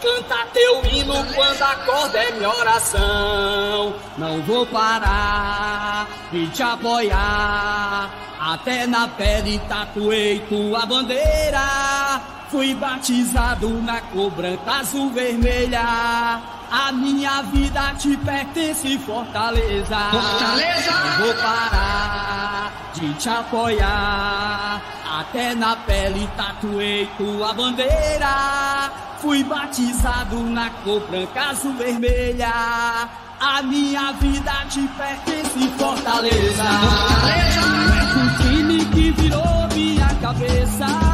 Canta teu hino quando acorda é minha oração. Não vou parar de te apoiar. Até na pele tatuei tua bandeira. Fui batizado na cor branca, azul, vermelha. A minha vida te pertence, Fortaleza. Fortaleza! Não vou parar de te apoiar. Até na pele tatuei tua bandeira. Fui batizado na cor branca, azul, vermelha. A minha vida te pertence, Fortaleza. Fortaleza! É o time que virou minha cabeça.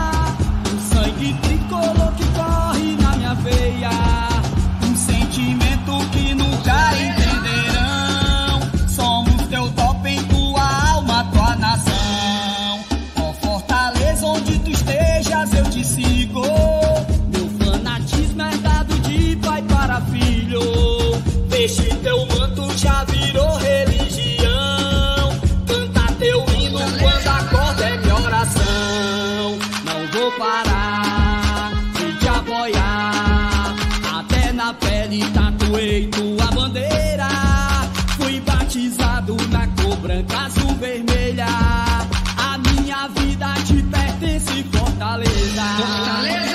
Um sentimento que nunca Fortaleza. Fortaleza!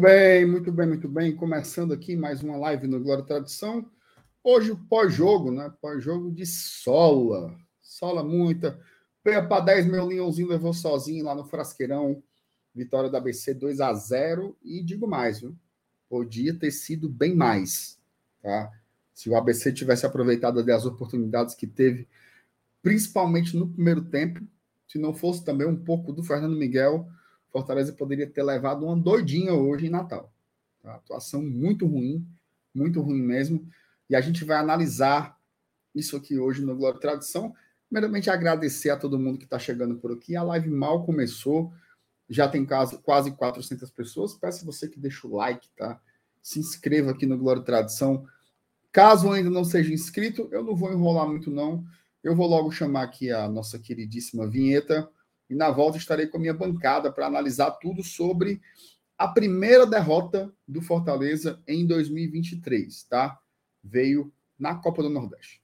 Bem, muito bem, muito bem. Começando aqui mais uma live no Glória Tradição. Hoje, pós-jogo, né? Pós-jogo de Sola. Sola muita. Veio para 10, meu leãozinho levou sozinho lá no Frasqueirão. Vitória da ABC 2 a 0 E digo mais, viu? Podia ter sido bem mais, tá? Se o ABC tivesse aproveitado das oportunidades que teve, principalmente no primeiro tempo, se não fosse também um pouco do Fernando Miguel, Fortaleza poderia ter levado uma doidinha hoje em Natal. Tá? Atuação muito ruim, muito ruim mesmo. E a gente vai analisar isso aqui hoje no Glória Tradição. Primeiramente, agradecer a todo mundo que está chegando por aqui. A live mal começou, já tem quase, quase 400 pessoas. Peço você que deixe o like, tá? Se inscreva aqui no Glória Tradição. Caso ainda não seja inscrito, eu não vou enrolar muito, não. Eu vou logo chamar aqui a nossa queridíssima vinheta e na volta estarei com a minha bancada para analisar tudo sobre a primeira derrota do Fortaleza em 2023, tá? Veio na Copa do Nordeste.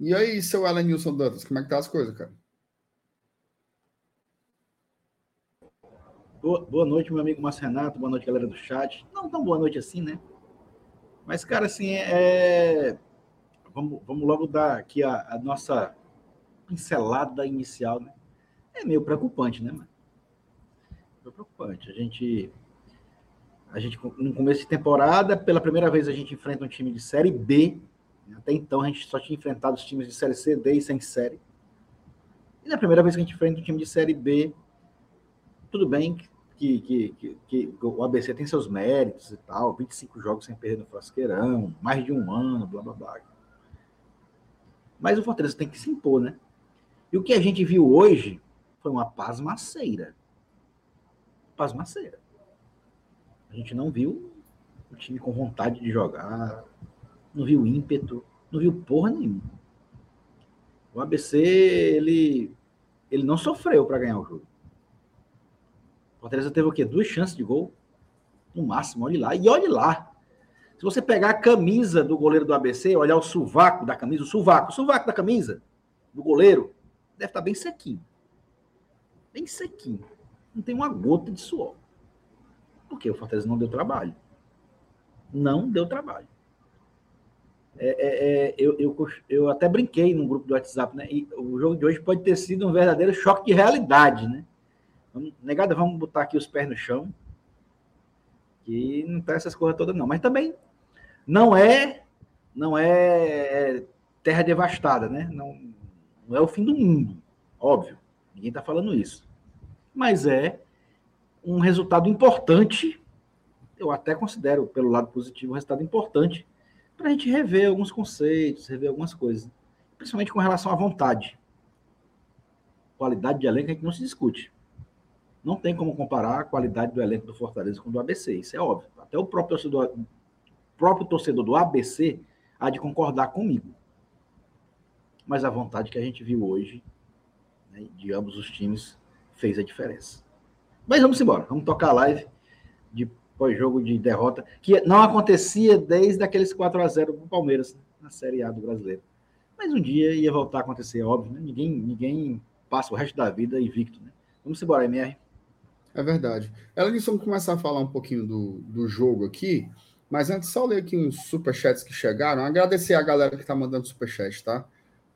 E aí, seu Elenilson Dantas, como é que tá as coisas, cara? Boa, boa noite, meu amigo Márcio Renato. Boa noite, galera do chat. Não tão boa noite assim, né? Mas, cara, assim, é... vamos, vamos logo dar aqui a, a nossa pincelada inicial, né? É meio preocupante, né, mano? Meio preocupante. A gente, a gente, no começo de temporada, pela primeira vez a gente enfrenta um time de Série B. Até então a gente só tinha enfrentado os times de Série C, D e sem série. E na primeira vez que a gente enfrenta um time de Série B, tudo bem que, que, que, que, o ABC tem seus méritos e tal, 25 jogos sem perder no Frasqueirão, mais de um ano, blá blá blá. Mas o Fortaleza tem que se impor, né? E o que a gente viu hoje foi uma pasmaceira. Pasmaceira. A gente não viu o time com vontade de jogar, não viu ímpeto, não viu porra nenhuma. O ABC, ele, ele não sofreu para ganhar o jogo. Fortaleza teve o quê? Duas chances de gol? No máximo, olhe lá. E olhe lá. Se você pegar a camisa do goleiro do ABC, olhar o sovaco da camisa, o sovaco, o sovaco da camisa do goleiro, deve estar bem sequinho. Bem sequinho. Não tem uma gota de suor. Porque o Fortaleza não deu trabalho. Não deu trabalho. É, é, é, eu, eu, eu, até brinquei no grupo do WhatsApp, né? E o jogo de hoje pode ter sido um verdadeiro choque de realidade, né? Vamos, negada, vamos botar aqui os pés no chão. Que não tá essas coisas todas, não. Mas também não é não é terra devastada, né? Não, não é o fim do mundo, óbvio. Ninguém está falando isso. Mas é um resultado importante. Eu até considero, pelo lado positivo, um resultado importante para a gente rever alguns conceitos, rever algumas coisas. Principalmente com relação à vontade. Qualidade de elenco a gente não se discute. Não tem como comparar a qualidade do elenco do Fortaleza com o do ABC, isso é óbvio. Até o próprio torcedor, próprio torcedor do ABC há de concordar comigo. Mas a vontade que a gente viu hoje, né, de ambos os times, fez a diferença. Mas vamos embora, vamos tocar a live de pós-jogo de derrota, que não acontecia desde aqueles 4 a 0 do Palmeiras né, na Série A do Brasileiro. Mas um dia ia voltar a acontecer, óbvio, né? Ninguém, ninguém passa o resto da vida invicto, né? Vamos embora, MR. É verdade. Ela disse vamos começar a falar um pouquinho do, do jogo aqui, mas antes só ler aqui uns superchats que chegaram. Agradecer a galera que está mandando superchat, tá?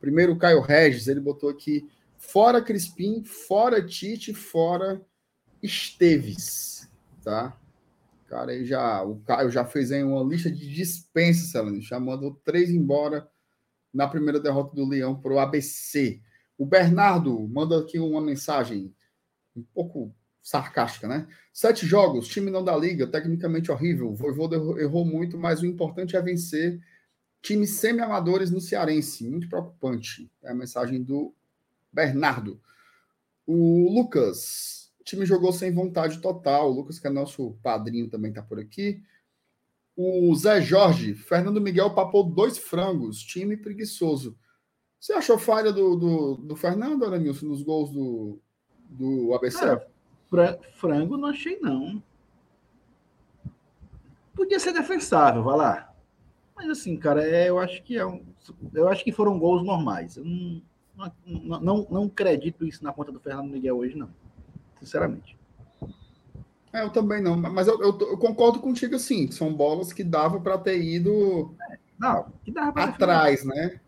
Primeiro o Caio Regis, ele botou aqui fora Crispim, fora Tite, fora Esteves, tá? Cara, aí já, o Caio já fez aí uma lista de dispensas, Celane, já mandou três embora na primeira derrota do Leão para o ABC. O Bernardo manda aqui uma mensagem um pouco sarcástica, né? Sete jogos, time não da liga, tecnicamente horrível. O errou muito, mas o importante é vencer times semi-amadores no Cearense. Muito preocupante. É a mensagem do Bernardo. O Lucas, o time jogou sem vontade total. O Lucas, que é nosso padrinho, também está por aqui. O Zé Jorge, Fernando Miguel papou dois frangos, time preguiçoso. Você achou falha do, do, do Fernando, Aranilson, nos gols do, do ABC? É, frango não achei, não. Podia ser defensável, vai lá. Mas assim, cara, é, eu acho que é um, eu acho que foram gols normais. Eu não, não, não, não acredito isso na conta do Fernando Miguel hoje, não. Sinceramente. É, eu também não, mas eu, eu, eu concordo contigo assim, são bolas que dava para ter ido é, não, que dava atrás, né?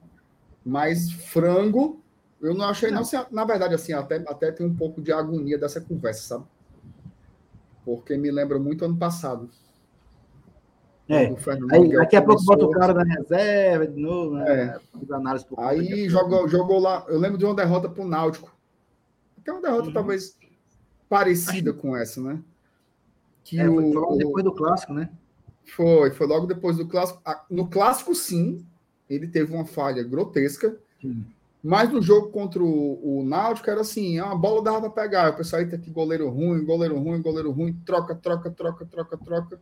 Mas frango eu não achei, não. não na verdade, assim, até, até tem um pouco de agonia dessa conversa, sabe? Porque me lembra muito ano passado. É. Aí, daqui a pouco bota o cara na reserva de novo, né? É. Aí jogou, jogou lá. Eu lembro de uma derrota para o Náutico. Até uma derrota uhum. talvez parecida Acho... com essa, né? Que é, foi logo depois do clássico, né? Foi, foi logo depois do clássico. No clássico, sim, ele teve uma falha grotesca. Mas no jogo contra o, o Náutico era assim, a bola dava para pegar. O pessoal tá aqui goleiro ruim, goleiro ruim, goleiro ruim, troca, troca, troca, troca, troca.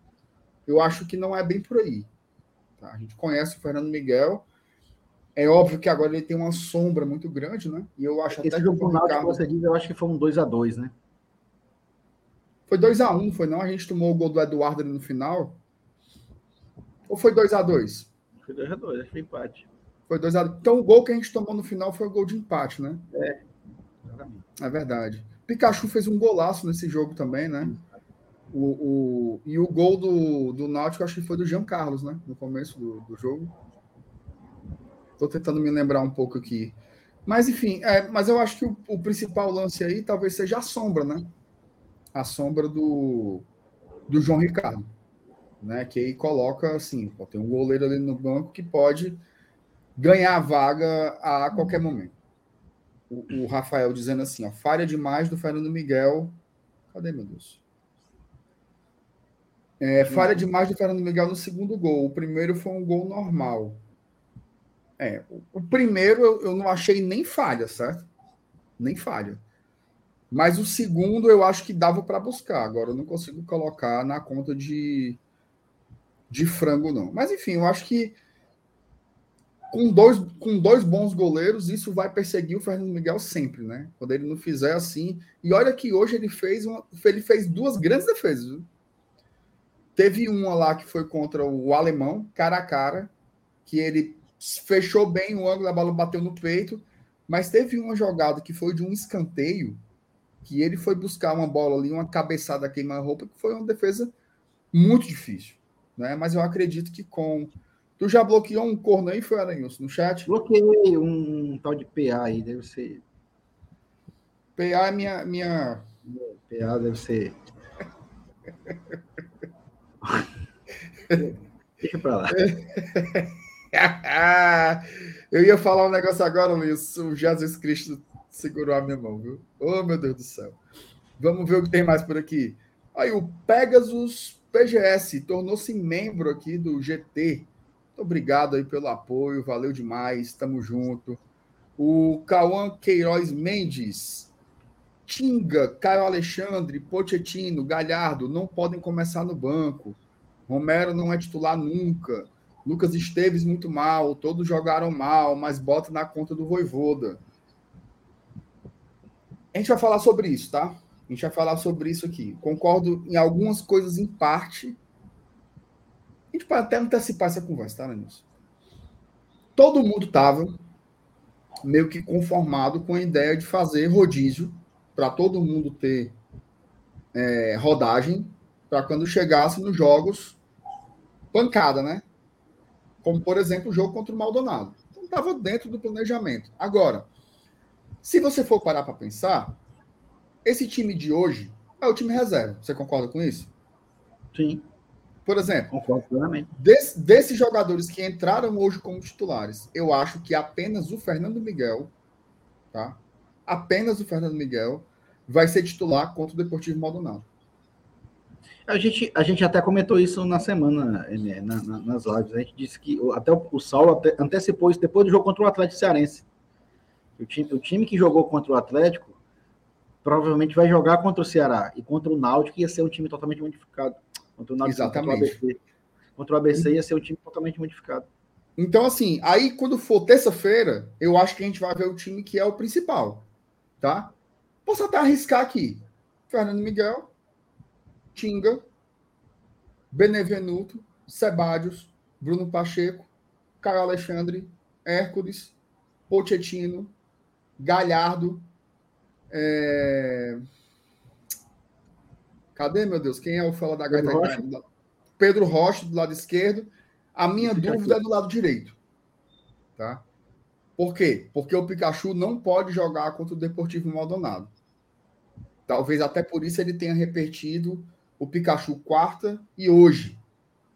Eu acho que não é bem por aí. Tá? A gente conhece o Fernando Miguel. É óbvio que agora ele tem uma sombra muito grande, né? E eu acho Esse até jogo que o Náutico, você diz, eu acho que foi um 2 a 2 né? Foi 2 a 1 foi não? A gente tomou o gol do Eduardo ali no final. Ou foi 2 a 2 Foi 2 a 2 acho que foi empate. Foi 2 a Então o gol que a gente tomou no final foi o gol de empate, né? É. É verdade. Pikachu fez um golaço nesse jogo também, né? O, o, e o gol do, do Náutico, acho que foi do Jean Carlos, né? No começo do, do jogo. Tô tentando me lembrar um pouco aqui. Mas, enfim, é, mas eu acho que o, o, principal lance aí talvez seja a sombra, né? A sombra do, do João Ricardo. Né? Que aí coloca assim: pô, tem um goleiro ali no banco que pode ganhar a vaga a qualquer momento. O, o Rafael dizendo assim: ó, falha demais do Fernando Miguel. Cadê, meu Deus? É, falha demais do Fernando Miguel no segundo gol. O primeiro foi um gol normal. É, o primeiro eu, eu não achei nem falha, certo? Nem falha. Mas o segundo eu acho que dava para buscar. Agora eu não consigo colocar na conta de, de frango, não. Mas enfim, eu acho que com dois, com dois bons goleiros, isso vai perseguir o Fernando Miguel sempre, né? Quando ele não fizer assim. E olha que hoje ele fez uma, ele fez duas grandes defesas. Viu? Teve uma lá que foi contra o alemão, cara a cara, que ele fechou bem o ângulo, a bola bateu no peito, mas teve uma jogada que foi de um escanteio, que ele foi buscar uma bola ali, uma cabeçada queima-roupa, que foi uma defesa muito difícil. Né? Mas eu acredito que com. Tu já bloqueou um corno aí, foi, Aranilson, no chat? Bloqueei um, tal de PA aí, deve ser. PA é minha. minha... PA deve ser. Deixa pra lá. eu ia falar um negócio agora, Luiz. O Jesus Cristo segurou a minha mão, viu? Oh, meu Deus do céu. Vamos ver o que tem mais por aqui. Aí, o Pegasus PGS tornou-se membro aqui do GT. Obrigado aí pelo apoio, valeu demais, tamo junto. O Cauã Queiroz Mendes. Tinga, Caio Alexandre, Pochettino, Galhardo não podem começar no banco. Romero não é titular nunca. Lucas Esteves muito mal, todos jogaram mal, mas bota na conta do Voivoda. A gente vai falar sobre isso, tá? A gente vai falar sobre isso aqui. Concordo em algumas coisas em parte. A gente pode até antecipar essa conversa, tá, Lenilson? Todo mundo estava meio que conformado com a ideia de fazer rodízio para todo mundo ter é, rodagem para quando chegasse nos jogos pancada, né? Como, por exemplo, o jogo contra o Maldonado. Então, estava dentro do planejamento. Agora, se você for parar para pensar, esse time de hoje é o time reserva. Você concorda com isso? Sim. Por exemplo. Desse, desses jogadores que entraram hoje como titulares, eu acho que apenas o Fernando Miguel, tá? Apenas o Fernando Miguel vai ser titular contra o Deportivo Maldonado. A gente, a gente até comentou isso na semana, na, na, nas lives. A gente disse que até o, o Saulo até, antecipou isso depois do jogo contra o Atlético Cearense. O time, o time que jogou contra o Atlético provavelmente vai jogar contra o Ceará. E contra o Náutico ia ser um time totalmente modificado. Contra o Náutico, Exatamente. Contra o ABC, contra o ABC ia ser um time totalmente modificado. Então, assim, aí quando for terça-feira, eu acho que a gente vai ver o time que é o principal. Tá? Posso até arriscar aqui. Fernando Miguel, Tinga, Benevenuto, Sebadios, Bruno Pacheco, Caio Alexandre, Hércules, Pochettino, Galhardo. É... Cadê, meu Deus? Quem é o fala da Pedro Gaita? Rocha. Pedro Rocha, do lado esquerdo. A minha dúvida é do lado direito. Tá? Por quê? Porque o Pikachu não pode jogar contra o Deportivo Maldonado. Talvez até por isso ele tenha repetido o Pikachu quarta e hoje.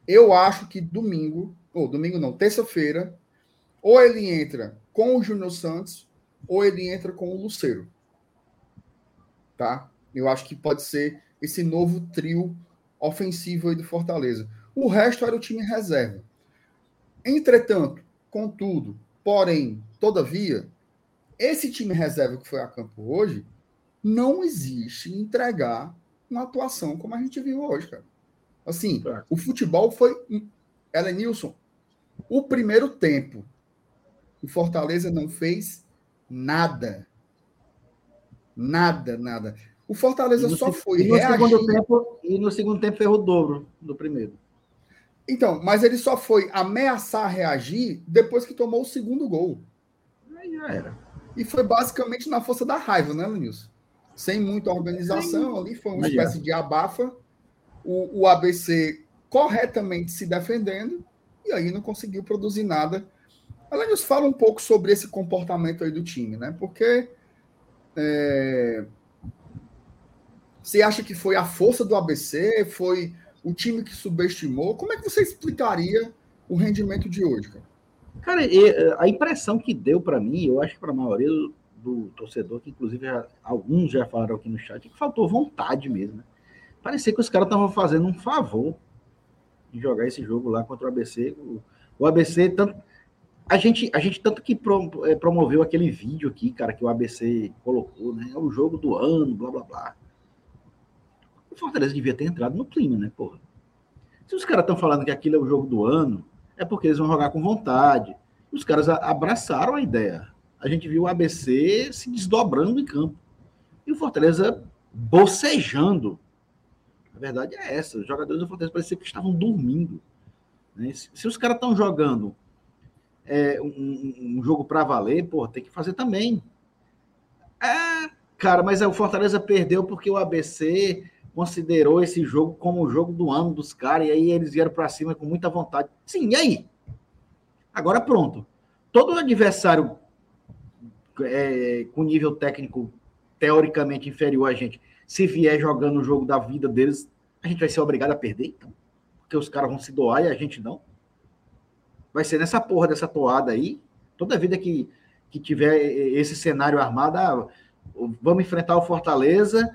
Eu acho que domingo, ou domingo não, terça-feira, ou ele entra com o Júnior Santos, ou ele entra com o Luceiro. Tá? Eu acho que pode ser esse novo trio ofensivo aí do Fortaleza. O resto era o time reserva. Entretanto, contudo, porém, todavia, esse time reserva que foi a campo hoje não existe entregar uma atuação como a gente viu hoje, cara. Assim, é. o futebol foi. Nilson, o primeiro tempo, o Fortaleza não fez nada. Nada, nada. O Fortaleza só foi e no reagir... Segundo tempo, e no segundo tempo fez o dobro do primeiro. Então, mas ele só foi ameaçar reagir depois que tomou o segundo gol. Aí já era. E foi basicamente na força da raiva, né, Lenilson? sem muita organização ali, foi uma espécie de abafa. O, o ABC corretamente se defendendo, e aí não conseguiu produzir nada Alanios, fala um pouco sobre esse comportamento aí do time, né? Porque é, você acha que foi a força do ABC? Foi o time que subestimou? Como é que você explicaria o rendimento de hoje, cara? Cara, a impressão que deu para mim, eu acho que para a maioria do, do, torcedor, que inclusive já, alguns já falaram aqui no chat, que faltou vontade mesmo. Né? Parecia que os caras estavam fazendo um favor de jogar esse jogo lá contra o ABC. O, o ABC, tanto, a gente, a gente tanto que é, promoveu aquele vídeo aqui, cara, que o ABC colocou, né? É o jogo do ano, blá blá blá. O Fortaleza devia ter entrado no clima, né, porra? Se os caras estão falando que aquilo é o jogo do ano, é porque eles vão jogar com vontade. Os caras abraçaram a ideia. A gente viu o ABC se desdobrando em campo. E o Fortaleza bocejando. A verdade é essa. Os jogadores do Fortaleza pareciam que estavam dormindo. Né? Se, os caras estão jogando é, um, um, jogo para valer, tem que fazer também. É, cara, mas o Fortaleza perdeu porque o ABC considerou esse jogo como o jogo do ano dos caras, e aí eles vieram para cima com muita vontade. Sim, e aí? Agora pronto. Todo adversário é, com nível técnico teoricamente inferior a gente, se vier jogando o jogo da vida deles, a gente vai ser obrigado a perder, então? Porque os caras vão se doar e a gente não? Vai ser nessa porra dessa toada aí, toda vida que, que tiver esse cenário armado, ah, vamos enfrentar o Fortaleza,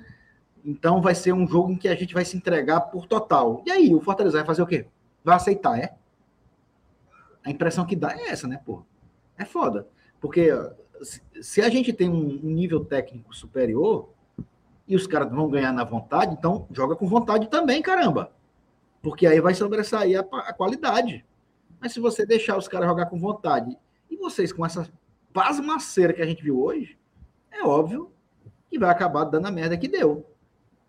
então vai ser um jogo em que a gente vai se entregar por total. E aí, o Fortaleza vai fazer o quê? Vai aceitar, é? A impressão que dá é essa, né, pô? É foda. Porque se a gente tem um nível técnico superior e os caras vão ganhar na vontade, então joga com vontade também, caramba. Porque aí vai sobressair a, a qualidade. Mas se você deixar os caras jogar com vontade e vocês com essa pasmaceira que a gente viu hoje, é óbvio que vai acabar dando a merda que deu.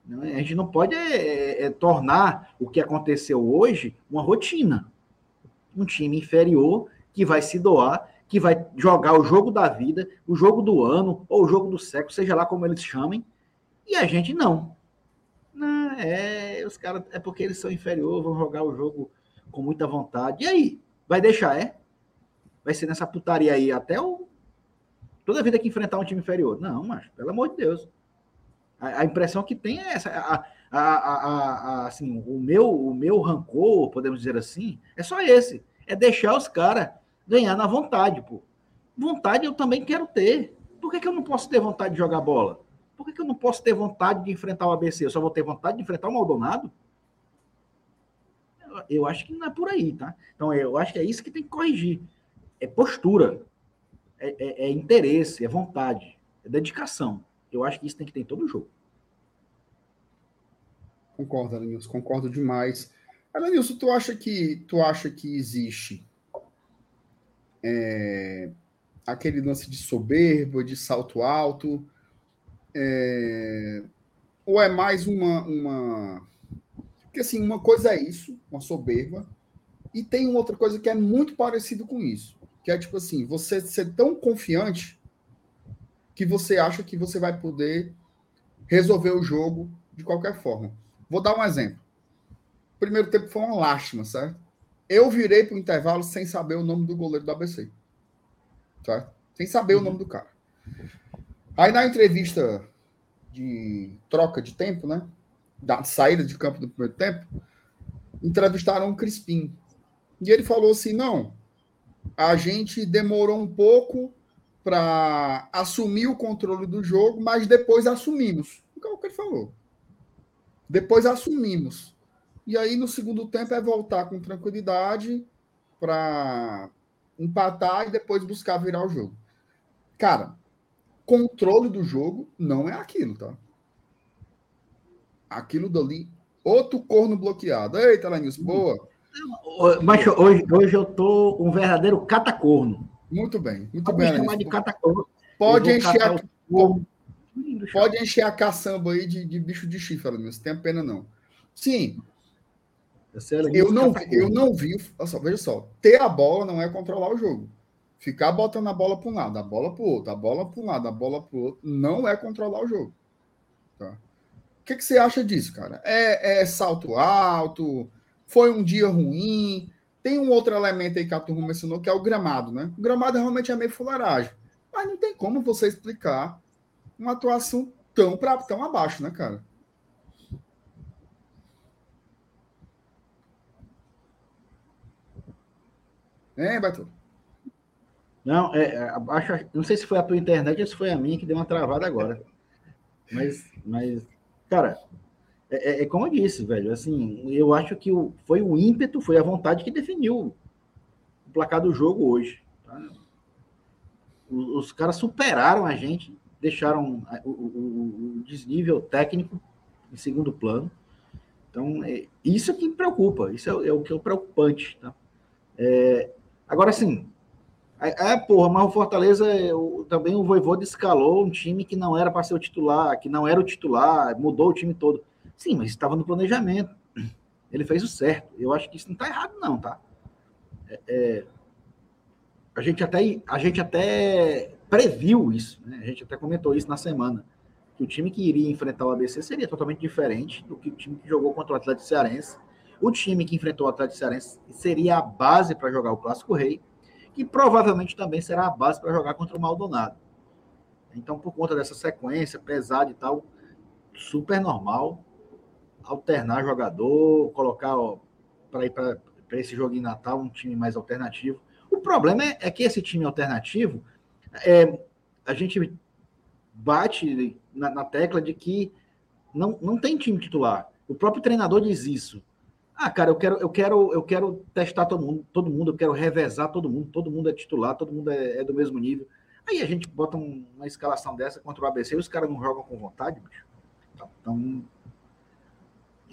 Né? A gente não pode é, é, é, tornar o que aconteceu hoje uma rotina. Um time inferior que vai se doar, que vai jogar o jogo da vida, o jogo do ano, ou o jogo do século, seja lá como eles chamem, e a gente não. não é, os caras, é porque eles são inferiores, vão jogar o jogo com muita vontade. E aí? Vai deixar, é? Vai ser nessa putaria aí até o. Toda vida que enfrentar um time inferior. Não, mas, pelo amor de Deus. A, a impressão que tem é essa. A, a, assim, o meu, o meu rancor, podemos dizer assim, é só esse. É deixar os caras ganhar na vontade, pô. Vontade eu também quero ter. Por que, que eu não posso ter vontade de jogar bola? Por que, que eu não posso ter vontade de enfrentar o ABC? Eu só vou ter vontade de enfrentar o Maldonado? Eu, eu acho que não é por aí, tá? Então, eu acho que é isso que tem que corrigir. É postura. É, é, é interesse, é vontade, é dedicação. Eu acho que isso tem que ter em todo jogo. Concordo, Alanilson, concordo demais. Alanilson, tu acha que tu acha que existe é, aquele lance de soberba, de salto alto, é, ou é mais uma, uma. Porque assim, uma coisa é isso, uma soberba, e tem outra coisa que é muito parecido com isso, que é tipo assim, você ser tão confiante que você acha que você vai poder resolver o jogo de qualquer forma. Vou dar um exemplo. O primeiro tempo foi uma lástima, certo? Eu virei para o intervalo sem saber o nome do goleiro do ABC. Certo? Sem saber uhum. o nome do cara. Aí na entrevista de troca de tempo, né? Da saída de campo do primeiro tempo, entrevistaram o Crispim. E ele falou assim: não, a gente demorou um pouco para assumir o controle do jogo, mas depois assumimos. É o que ele falou. Depois assumimos. E aí, no segundo tempo, é voltar com tranquilidade para empatar e depois buscar virar o jogo. Cara, controle do jogo não é aquilo, tá? Aquilo dali, outro corno bloqueado. Eita, Lanils, boa. Mas hoje, hoje eu tô um verdadeiro catacorno. Muito bem, muito pode bem. chamar de. Pode encher, a, pode, pode encher a caçamba aí de, de bicho de chifre, não tem pena não. Sim. Eu não, eu não vi, só, veja só, ter a bola não é controlar o jogo. Ficar botando a bola para um lado, a bola para o outro, a bola para um lado, a bola para o outro, não é controlar o jogo. Tá? O que, que você acha disso, cara? É, é salto alto? Foi um dia ruim? Tem um outro elemento aí que a turma mencionou, que é o gramado, né? O gramado realmente é meio fuleiragem. Mas não tem como você explicar uma atuação tão, pra, tão abaixo, né, cara? É, Beto? Não, é, é, acho, não sei se foi a tua internet ou se foi a minha que deu uma travada agora. Mas, mas cara, é, é, é como eu disse, velho. Assim, eu acho que o, foi o ímpeto, foi a vontade que definiu o placar do jogo hoje. Tá? Os, os, caras superaram a gente, deixaram o, o, o, desnível técnico em segundo plano. Então, é, isso é que preocupa, isso é, é o que é o preocupante. Tá? É, agora, sim, é, porra, mas o Fortaleza, eu, também o Voivoda escalou um time que não era para ser o titular, que não era o titular, mudou o time todo. Sim, mas estava no planejamento. Ele fez o certo. Eu acho que isso não está errado, não, tá? É, é, a, gente até, a gente até previu isso, né? A gente até comentou isso na semana. Que o time que iria enfrentar o ABC seria totalmente diferente do que o time que jogou contra o Atlético Cearense. O time que enfrentou o Atlético Cearense seria a base para jogar o Clássico Rei que provavelmente também será a base para jogar contra o Maldonado. Então, por conta dessa sequência pesada e tal, super normal alternar jogador, colocar para ir para esse jogo em Natal um time mais alternativo. O problema é, é que esse time alternativo, é, a gente bate na, na, tecla de que não, não tem time titular. O próprio treinador diz isso. Ah, cara, eu quero, eu quero, eu quero testar todo mundo, todo mundo, eu quero revezar todo mundo, todo mundo é titular, todo mundo é, é do mesmo nível. Aí a gente bota um, uma escalação dessa contra o ABC e os caras não jogam com vontade, bicho. Então,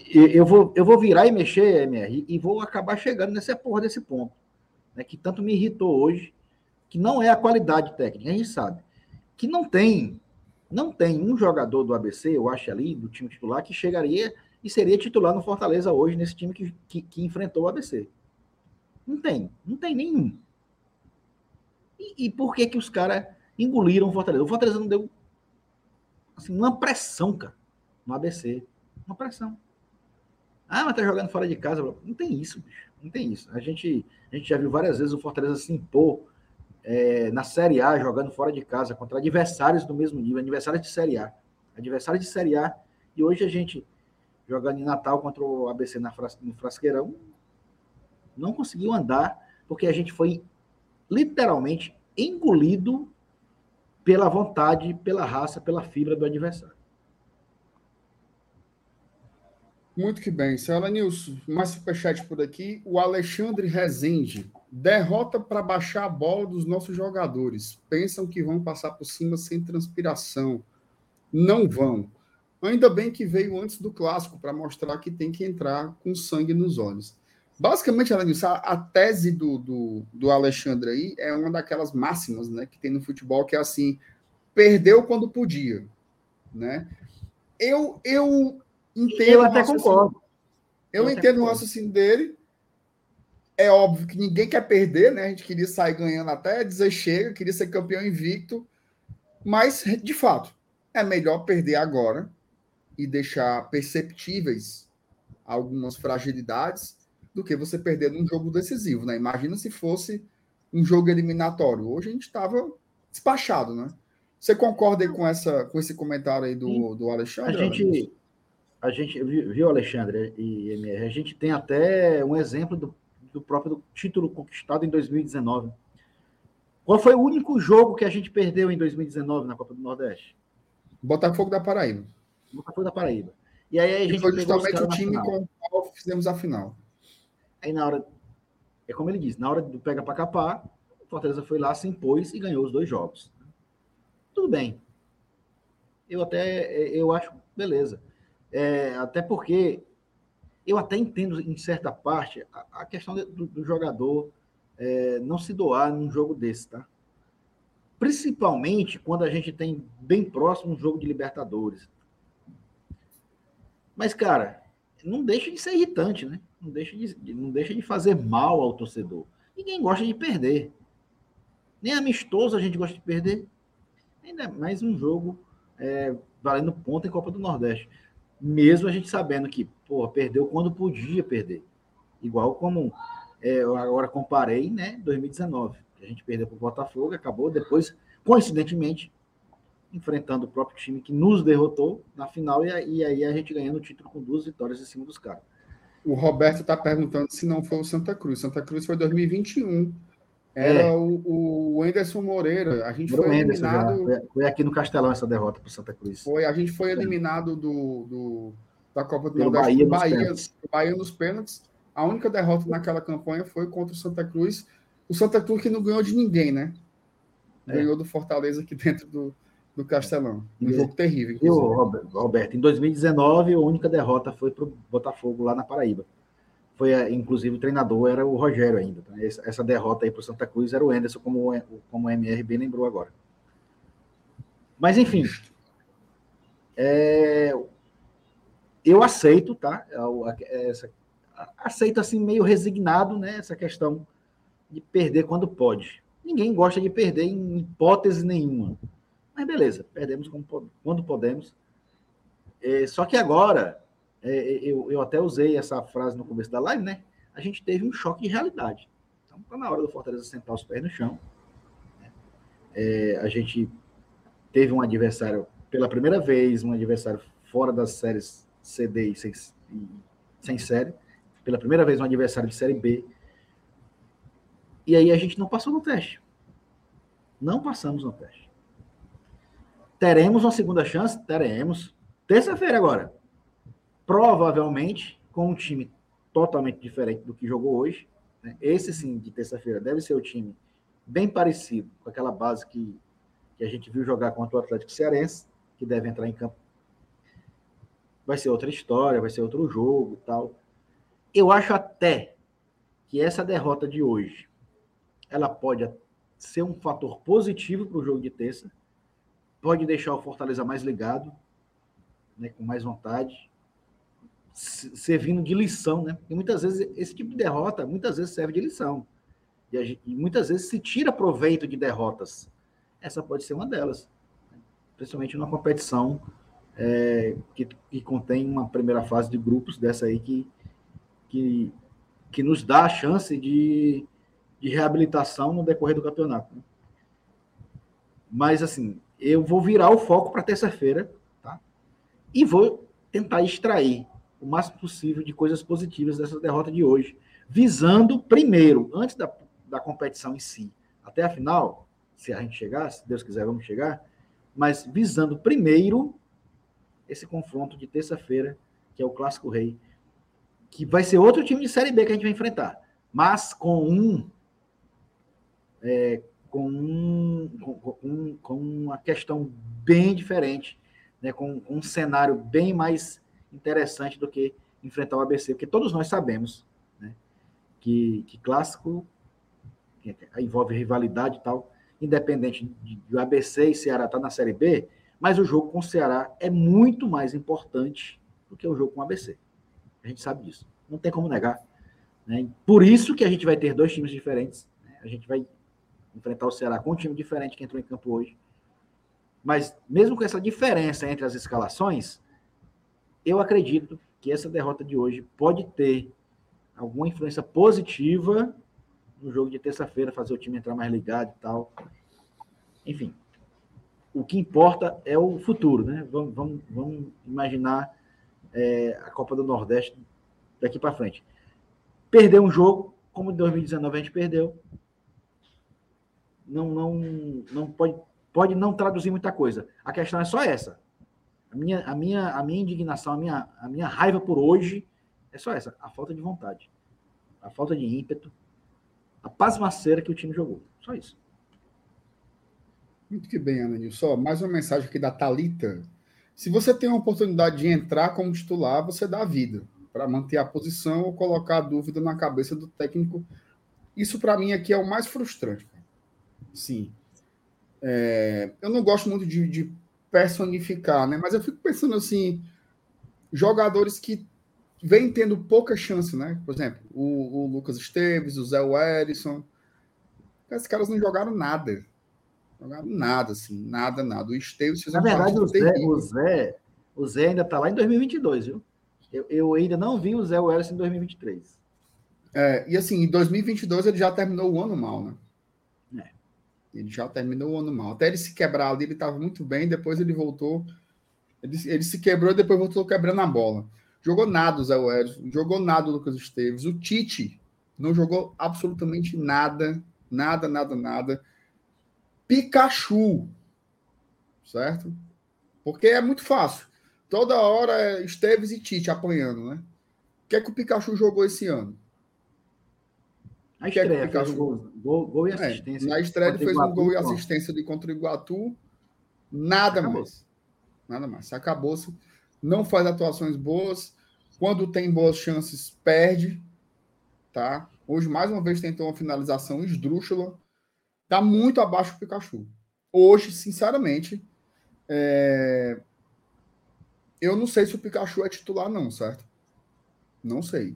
eu vou, eu vou virar e mexer, MR, e vou acabar chegando nessa porra desse ponto, né, que tanto me irritou hoje, que não é a qualidade técnica, a gente sabe, que não tem, não tem um jogador do ABC, eu acho ali, do time titular, que chegaria e seria titular no Fortaleza hoje, nesse time que, que, que enfrentou o ABC. Não tem, não tem nenhum. E, e por que que os caras engoliram o Fortaleza? O Fortaleza não deu assim, uma pressão, cara, no ABC. Uma pressão. Ah, mas tá jogando fora de casa. Não tem isso, bicho. Não tem isso. A gente, a gente já viu várias vezes o Fortaleza se impor é, na Série A, jogando fora de casa, contra adversários do mesmo nível, adversários de Série A. Adversários de Série A. E hoje a gente jogando em Natal contra o ABC na no Frasqueirão, não conseguiu andar, porque a gente foi literalmente engolido pela vontade, pela raça, pela fibra do adversário. Muito que bem. Senhora Nilson, mais superchat por aqui. O Alexandre Rezende. Derrota para baixar a bola dos nossos jogadores. Pensam que vão passar por cima sem transpiração. Não vão. Ainda bem que veio antes do clássico para mostrar que tem que entrar com sangue nos olhos. Basicamente, além disso, a, a tese do, do, do, Alexandre aí é uma daquelas máximas né, que tem no futebol, que é assim: perdeu quando podia. Né? Eu, eu entendo. Eu até concordo. Eu, eu entendo o raciocínio dele. É óbvio que ninguém quer perder, né? A gente queria sair ganhando até dizer chega, queria ser campeão invicto. Mas, de fato, é melhor perder agora e deixar perceptíveis algumas fragilidades do que você perder num jogo decisivo, né? Imagina se fosse um jogo eliminatório. Hoje a gente estava despachado, né? Você concorda com, essa, com esse comentário aí do, do Alexandre? A gente, a gente viu, Alexandre e MR, a gente tem até um exemplo do, do próprio título conquistado em 2019. Qual foi o único jogo que a gente perdeu em 2019 na Copa do Nordeste? Botafogo da Paraíba. Botafogo da Paraíba. E aí a gente. E foi justamente o time com o qual fizemos a final. Aí na hora. É como ele diz, na hora do pega para capar, o Fortaleza foi lá, se impôs e ganhou os dois jogos. Tudo bem. Eu até. Eu acho. Beleza. É, até porque. Eu até entendo, em certa parte, a, a questão do, do jogador é, não se doar num jogo desse, tá? Principalmente quando a gente tem bem próximo um jogo de Libertadores mas, cara, não deixa de ser irritante, né? Não deixa de, não deixa de fazer mal ao torcedor. Ninguém gosta de perder. Nem amistoso a gente gosta de perder. Ainda mais um jogo é, valendo ponto em Copa do Nordeste. Mesmo a gente sabendo que, porra, perdeu quando podia perder. Igual como É, eu agora comparei, né, 2019, que a gente perdeu para o Botafogo, acabou depois, coincidentemente, enfrentando o próprio time que nos derrotou na final e, e aí a gente ganhando o título com duas vitórias em cima dos caras. O Roberto está perguntando se não foi o Santa Cruz. Santa Cruz foi 2021. Era é. o, o Anderson Moreira. A gente foi eliminado. Foi, foi, aqui no Castelão essa derrota para o Santa Cruz. Foi, a gente foi eliminado do, do da Copa do Nordeste Bahia, Bahia, Bahia nos pênaltis. A única derrota naquela campanha foi contra o Santa Cruz. O Santa Cruz que não ganhou de ninguém, né? É. Ganhou do Fortaleza aqui dentro do, do Castelão. Um jogo terrível. E o Roberto, em 2019, a única derrota foi para o Botafogo lá na Paraíba. Foi, inclusive, o treinador era o Rogério ainda. Tá? Essa, derrota aí para o Santa Cruz era o Anderson, como, como o MR bem lembrou agora. Mas, enfim. É, eu aceito, tá? Essa, aceito assim, meio resignado, né? Essa questão de perder quando pode. Ninguém gosta de perder em hipótese nenhuma. Mas beleza, perdemos quando podemos. É, só que agora, é, eu, eu até usei essa frase no começo da live, né? A gente teve um choque de realidade. Então, está na hora do Fortaleza sentar os pés no chão. Né? É, a gente teve um adversário, pela primeira vez, um adversário fora das séries CD e sem, e sem série. Pela primeira vez, um adversário de série B. E aí a gente não passou no teste. Não passamos no teste. Teremos uma segunda chance? Teremos. Terça-feira agora. Provavelmente com um time totalmente diferente do que jogou hoje. Né? Esse sim, de terça-feira, deve ser o time bem parecido com aquela base que, que a gente viu jogar contra o Atlético Cearense, que deve entrar em campo. Vai ser outra história, vai ser outro jogo e tal. Eu acho até que essa derrota de hoje ela pode ser um fator positivo para o jogo de terça, pode deixar o Fortaleza mais ligado, né, com mais vontade, servindo de lição, né? E muitas vezes esse tipo de derrota, muitas vezes serve de lição. E, a, e muitas vezes se tira proveito de derrotas. Essa pode ser uma delas, né? principalmente numa competição é, que, que contém uma primeira fase de grupos dessa aí que, que, que nos dá a chance de, de reabilitação no decorrer do campeonato. Né? Mas, assim, eu vou virar o foco para terça-feira, tá? E vou tentar extrair o máximo possível de coisas positivas dessa derrota de hoje, visando primeiro, antes da, da competição em si, até a final, se a gente chegar, se Deus quiser, vamos chegar, mas visando primeiro esse confronto de terça-feira, que é o Clássico Rei, que vai ser outro time de Série B que a gente vai enfrentar, mas com um é, com, um, com, com uma questão bem diferente, né, com, com, um cenário bem mais interessante do que enfrentar o ABC, porque todos nós sabemos né, que, que clássico envolve rivalidade e tal, independente de, de ABC e Ceará estar tá na Série B, mas o jogo com o Ceará é muito mais importante do que o jogo com o ABC. A gente sabe disso. Não tem como negar. Né? Por isso que a gente vai ter dois times diferentes. Né? A gente vai enfrentar o Ceará com um time diferente que entrou em campo hoje. Mas mesmo com essa diferença entre as escalações, eu acredito que essa derrota de hoje pode ter alguma influência positiva no jogo de terça-feira, fazer o time entrar mais ligado e tal. Enfim, o que importa é o futuro, né? Vamos, vamos, vamos imaginar é, a Copa do Nordeste daqui para frente. Perder um jogo, como em 2019 a gente perdeu, não, não, não pode, pode não traduzir muita coisa. A questão é só essa. A minha, a minha, a minha indignação, a minha, a minha raiva por hoje é só essa: a falta de vontade, a falta de ímpeto, a pasmaceira que o time jogou. Só isso. Muito que bem, Ana Só mais uma mensagem aqui da Talita. Se você tem a oportunidade de entrar como titular, você dá a vida para manter a posição ou colocar a dúvida na cabeça do técnico. Isso para mim aqui é o mais frustrante. Sim. É, eu não gosto muito de, de, personificar, né? Mas eu fico pensando assim, jogadores que vêm tendo pouca chance, né? Por exemplo, o, o Lucas Esteves, o Zé Wellison. Esses caras não jogaram nada. Jogaram nada, assim, nada, nada. O Esteves fez Na verdade, o Zé, o Zé, o Zé ainda está lá em 2022, viu? Eu, eu ainda não vi o Zé Wellison em 2023. É, e assim, em 2022 ele já terminou o ano mal, né? Ele já terminou o ano mal. Até ele se quebrar ali, ele estava muito bem, depois ele voltou. Ele, ele se quebrou e depois voltou quebrando a bola. Jogou nada o Zé Wellington, jogou nada o Lucas Esteves. O Tite não jogou absolutamente nada, nada, nada, nada. Pikachu, certo? Porque é muito fácil. Toda hora é Esteves e Tite apanhando, né? O que é que o Pikachu jogou esse ano? A Que é estreia, Pikachu- fez um gol, gol, gol e É, assistência. na estreia ele fez um Iguatu, gol e assistência de contra o Iguatu. Nada Acabou. mais. Nada mais. Acabou-se. Não faz atuações boas. Quando tem boas chances, perde. Tá? Hoje, mais uma vez, tentou uma finalização esdrúxula. Tá muito abaixo do Pikachu. Hoje, sinceramente, é, eu não sei se o Pikachu é titular, não, certo? Não sei.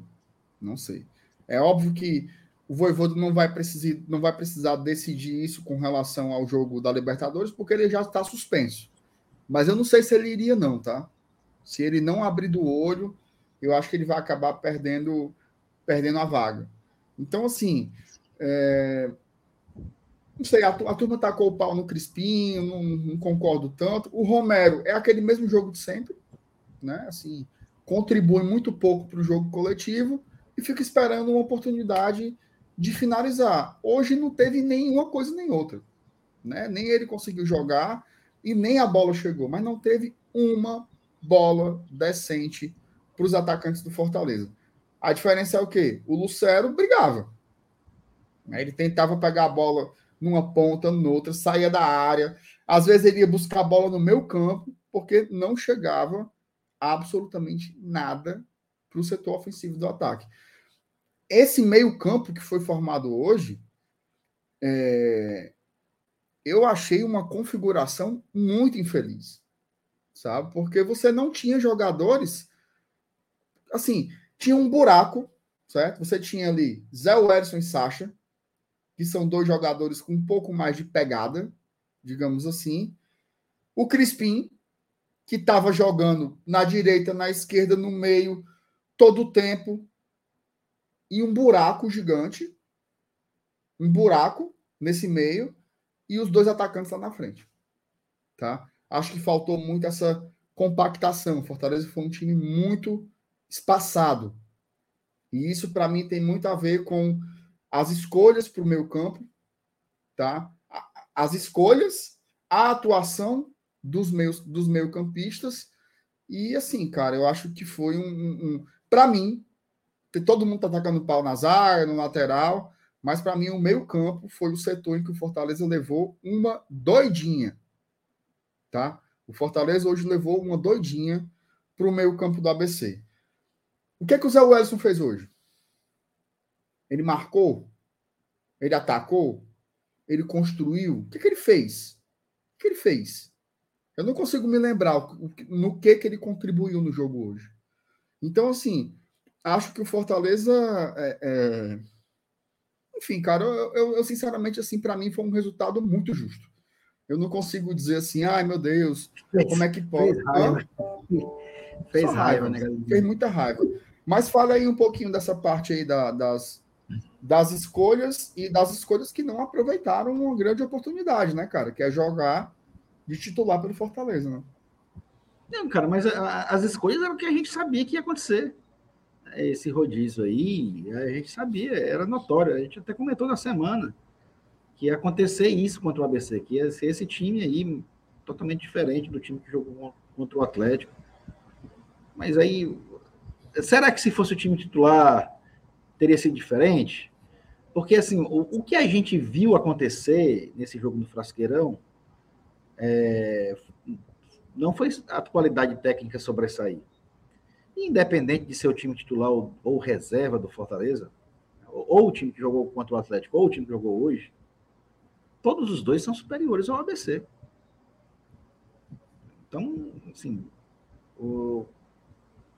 Não sei. É óbvio que o Voivoda não vai, precisar, não vai precisar decidir isso com relação ao jogo da Libertadores, porque ele já está suspenso. Mas eu não sei se ele iria, não, tá? Se ele não abrir do olho, eu acho que ele vai acabar perdendo, perdendo a vaga. Então, assim, é, não sei, a, a turma tacou o pau no Crispim, não, não concordo tanto. O Romero é aquele mesmo jogo de sempre, né? Assim, contribui muito pouco para o jogo coletivo e fica esperando uma oportunidade de finalizar. Hoje não teve nenhuma coisa nem outra. Né? Nem ele conseguiu jogar e nem a bola chegou, mas não teve uma bola decente para os atacantes do Fortaleza. A diferença é o quê? O Lucero brigava. Né? Ele tentava pegar a bola numa ponta, noutra, saía da área. Às vezes ele ia buscar a bola no meu campo, porque não chegava absolutamente nada para o setor ofensivo do ataque. Esse meio-campo que foi formado hoje, é, eu achei uma configuração muito infeliz, sabe? Porque você não tinha jogadores. Assim, tinha um buraco, certo? Você tinha ali Zé Werson e Sacha, que são dois jogadores com um pouco mais de pegada, digamos assim. O Crispim, que estava jogando na direita, na esquerda, no meio, todo o tempo, e um buraco gigante, um buraco nesse meio, e os dois atacantes lá na frente. Tá? Acho que faltou muito essa compactação. Fortaleza foi um time muito espaçado. E isso, para mim, tem muito a ver com as escolhas para o meio campo, tá? As escolhas, a atuação dos meus dos meio campistas e assim, cara, eu acho que foi um, um, um para mim, todo mundo tá atacando pau na zaga, no lateral, mas para mim o meio campo foi o setor em que o Fortaleza levou uma doidinha, tá? O Fortaleza hoje levou uma doidinha para o meio campo do ABC. O que é que o Zé Wellison fez hoje? Ele marcou? Ele atacou? Ele construiu? O que, que ele fez? O que ele fez? Eu não consigo me lembrar no que, que ele contribuiu no jogo hoje. Então, assim, acho que o Fortaleza. É, é... Enfim, cara, eu, eu, eu sinceramente, assim, para mim foi um resultado muito justo. Eu não consigo dizer assim, ai meu Deus, como é que pode? Fez raiva, fez Só raiva, raiva, né? Fez muita raiva. Mas fala aí um pouquinho dessa parte aí da, das, das escolhas e das escolhas que não aproveitaram uma grande oportunidade, né, cara? Que é jogar de titular pelo Fortaleza, né? Não, cara, mas a, as escolhas eram o que a gente sabia que ia acontecer. Esse rodízio aí, a gente sabia, era notório. A gente até comentou na semana que ia acontecer isso contra o ABC, que ia ser esse time aí totalmente diferente do time que jogou contra o Atlético. Mas aí, será que se fosse o time titular teria sido diferente? Porque assim, o, o que a gente viu acontecer nesse jogo no Frasqueirão é, não foi a qualidade técnica sobressair. Independente de ser o time titular ou, ou reserva do Fortaleza, ou, ou, o time que jogou contra o Atlético, ou o time que jogou hoje, todos os dois são superiores ao ABC. Então, assim, o,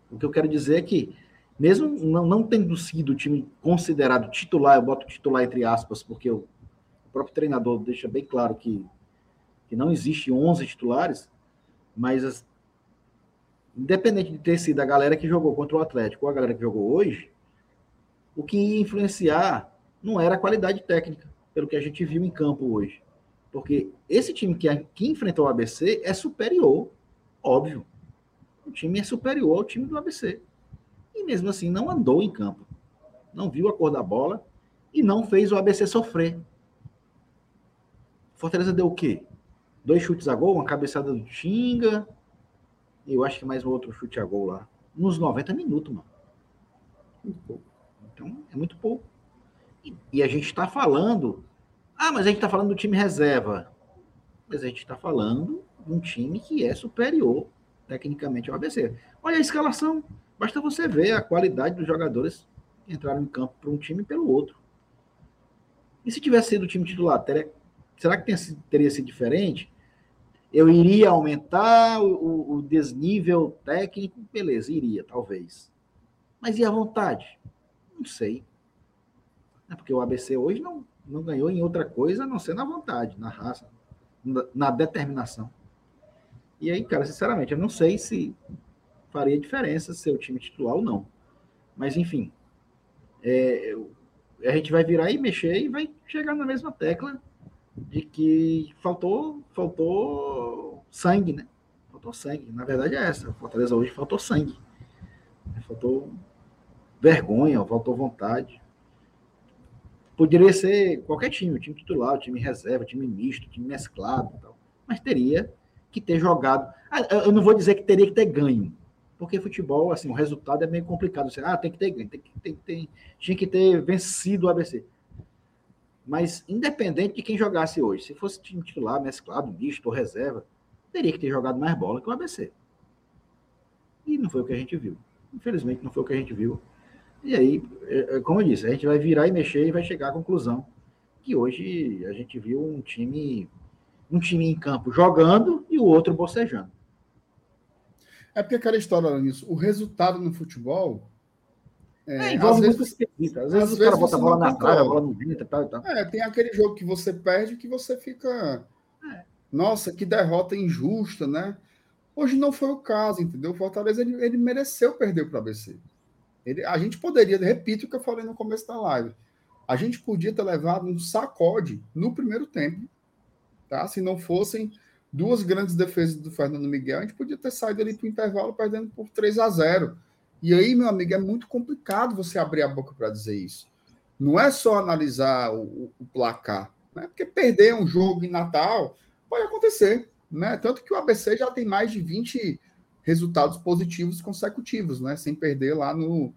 o que eu quero dizer é que, mesmo não, não tendo sido o time considerado titular, eu boto titular entre aspas, porque o, o próprio treinador deixa bem claro que, que não existe 11 titulares, mas as, independente de ter sido a galera que jogou contra o Atlético ou a galera que jogou hoje, o que ia influenciar não era a qualidade técnica, pelo que a gente viu em campo hoje. Porque esse time que, que enfrentou o ABC é superior, óbvio. O time é superior ao time do ABC. E mesmo assim não andou em campo. Não viu a cor da bola e não fez o ABC sofrer. Fortaleza deu o quê? Dois chutes a gol, uma cabeçada do Tinga. Eu acho que mais um outro chute a gol lá. Nos 90 minutos, mano. Muito pouco. Então, é muito pouco. E, e a gente está falando. Ah, mas a gente está falando do time reserva. Mas a gente está falando de um time que é superior tecnicamente ao ABC. Olha a escalação. Basta você ver a qualidade dos jogadores que entraram em campo para um time e pelo outro. E se tivesse sido o time titular, teria, será que teria sido diferente? Eu iria aumentar o, o, desnível técnico? Beleza, iria, talvez. Mas e a vontade? Não sei. É porque o ABC hoje não, não ganhou em outra coisa a não ser na vontade, na raça, na, na determinação. E aí, cara, sinceramente, eu não sei se faria diferença ser o time titular ou não. Mas, enfim, é, a gente vai virar e mexer e vai chegar na mesma tecla de que faltou, faltou sangue, né? Faltou sangue. Na verdade é essa. Fortaleza hoje faltou sangue. Faltou vergonha, faltou vontade. Poderia ser qualquer time, o time titular, o time reserva, o time misto, o time mesclado, tal. mas teria que ter jogado. Ah, eu não vou dizer que teria que ter ganho, porque futebol, assim, o resultado é meio complicado. Você, ah, tem que ter ganho, tem que, tem, tem, tinha que ter vencido o ABC. Mas, independente de quem jogasse hoje, se fosse time titular, mesclado, misto ou reserva, teria que ter jogado mais bola que o ABC. E não foi o que a gente viu. Infelizmente, não foi o que a gente viu. E aí, é, é, como eu disse, a gente vai virar e mexer e vai chegar à conclusão que hoje a gente viu um time um time em campo jogando e o outro bocejando. É porque aquela história nisso, o resultado no futebol. É, é envolve às vezes, muito Às vezes, o cara bota a bola na trave, a bola no vento e tal, e tal. É, tem aquele jogo que você perde que você fica. É. Nossa, que derrota injusta, né? Hoje não foi o caso, entendeu? O Fortaleza ele, ele mereceu perder para o ABC. Ele, a gente poderia, repito o que eu falei no começo da live, a gente podia ter levado um sacode no primeiro tempo, tá? Se não fossem duas grandes defesas do Fernando Miguel, a gente podia ter saído ali para o intervalo perdendo por 3 a 0. E aí, meu amigo, é muito complicado você abrir a boca para dizer isso. Não é só analisar o, o, placar, né? Porque perder um jogo em Natal pode acontecer, né? Tanto que o ABC já tem mais de 20 resultados positivos consecutivos, né? Sem perder lá no,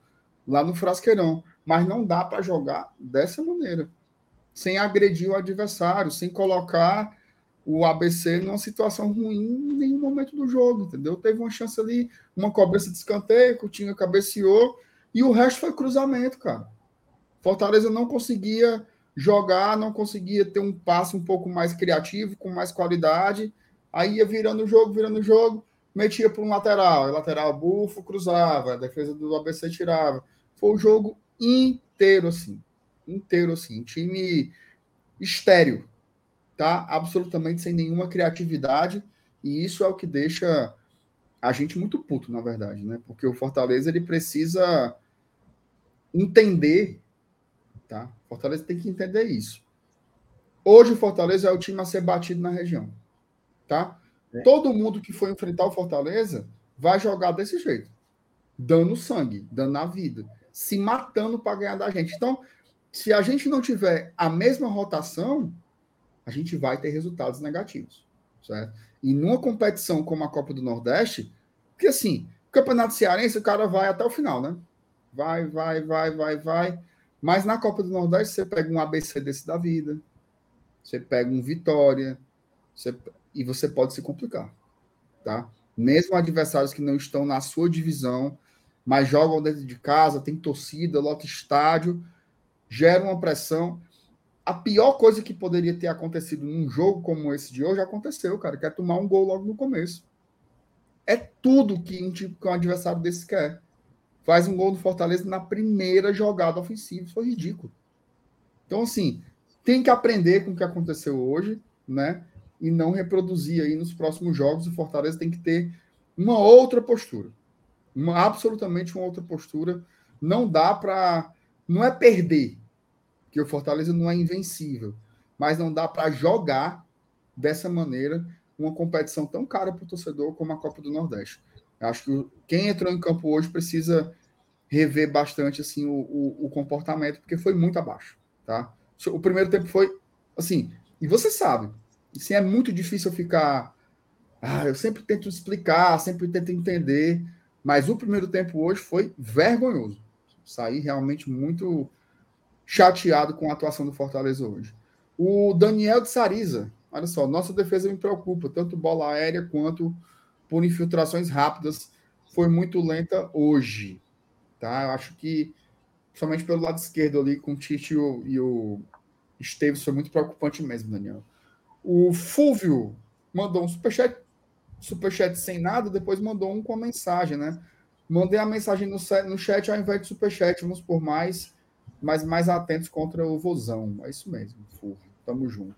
lá no Frasqueirão. Mas não dá para jogar dessa maneira, sem agredir o adversário, sem colocar o ABC numa situação ruim em nenhum momento do jogo, entendeu? Teve uma chance ali, uma cobrança de escanteio, Coutinho cabeceou, e o resto foi cruzamento, cara. Fortaleza não conseguia jogar, não conseguia ter um passe um pouco mais criativo, com mais qualidade, aí ia virando o jogo, virando o jogo, metia para um lateral, lateral bufo, cruzava, a defesa do ABC tirava. Foi o jogo inteiro assim, inteiro assim, time estéreo, tá absolutamente sem nenhuma criatividade, e isso é o que deixa a gente muito puto, na verdade, né? Porque o Fortaleza ele precisa entender, tá? Fortaleza tem que entender isso. Hoje o Fortaleza é o time a ser batido na região, tá? É. Todo mundo que for enfrentar o Fortaleza vai jogar desse jeito, dando sangue, dando a vida, se matando para ganhar da gente. Então, se a gente não tiver a mesma rotação, a gente vai ter resultados negativos, certo? E numa competição como a Copa do Nordeste, porque assim, Campeonato Cearense o cara vai até o final, né? Vai, vai, vai, vai, vai. Mas na Copa do Nordeste você pega um ABC desse da vida, você pega um Vitória, você... e você pode se complicar, tá? Mesmo adversários que não estão na sua divisão, mas jogam dentro de casa, tem torcida, lota estádio, gera uma pressão a pior coisa que poderia ter acontecido num jogo como esse de hoje aconteceu, cara, que é tomar um gol logo no começo. É tudo que um, tipo, que um adversário desse quer. Faz um gol do Fortaleza na primeira jogada ofensiva. Foi ridículo. Então, assim, tem que aprender com o que aconteceu hoje, né? E não reproduzir aí nos próximos jogos. O Fortaleza tem que ter uma outra postura. Uma, absolutamente uma outra postura. Não dá para não é perder, que o Fortaleza não é invencível, mas não dá para jogar dessa maneira uma competição tão cara para o torcedor como a Copa do Nordeste. Acho que quem entrou em campo hoje precisa rever bastante assim o, o, o, comportamento, porque foi muito abaixo, tá? O primeiro tempo foi assim, e você sabe, assim, é muito difícil ficar. Ah, eu sempre tento explicar, sempre tento entender, mas o primeiro tempo hoje foi vergonhoso. Saí realmente muito chateado com a atuação do Fortaleza hoje. O Daniel de Sariza, olha só, nossa defesa me preocupa, tanto bola aérea quanto por infiltrações rápidas. Foi muito lenta hoje. Tá? Eu acho que, somente pelo lado esquerdo ali, com o Tite e o, e o Esteves, foi muito preocupante mesmo, Daniel. O Fúvio mandou um superchat, superchat sem nada, depois mandou um com a mensagem, né? Mandei a mensagem no, no chat ao invés de superchat, vamos por mais, mas mais atentos contra o Vozão. É isso mesmo, Fúvio. Tamo junto.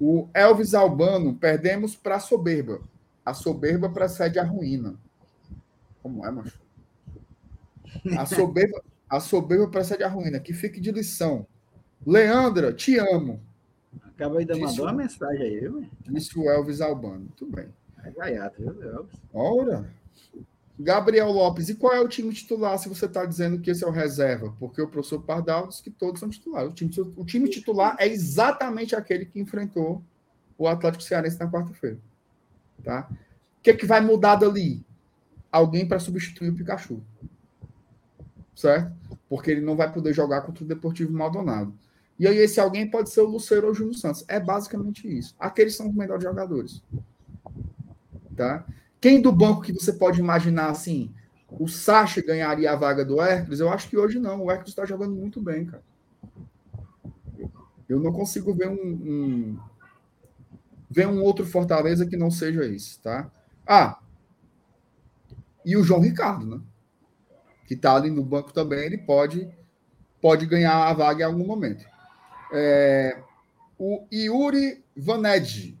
O Elvis Albano, perdemos para a soberba. A soberba precede a ruína. Como é, macho? A soberba, a soberba precede a ruína. Que fique de lição. Leandra, te amo. Acaba de mandar uma mensagem aí, viu? Disse o Elvis Albano. Muito bem. É gaiato, viu, Elvis? Ora. Gabriel Lopes, e qual é o time titular se você está dizendo que esse é o reserva? Porque o professor Pardal disse que todos são titulares. O time, o time titular é exatamente aquele que enfrentou o Atlético Cearense na quarta-feira. Tá? O que, é que vai mudar dali? Alguém para substituir o Pikachu certo? Porque ele não vai poder jogar contra o Deportivo Maldonado. E aí esse alguém pode ser o Lucero ou o Júnior Santos. É basicamente isso. Aqueles são os melhores jogadores. Tá? Quem do banco que você pode imaginar assim, o Sacha ganharia a vaga do Hércules? Eu acho que hoje não. O Hércules está jogando muito bem, cara. Eu não consigo ver um, um, ver um outro Fortaleza que não seja isso, tá? Ah, e o João Ricardo, né? que está ali no banco também, ele pode, pode ganhar a vaga em algum momento. É, o Yuri Vaned,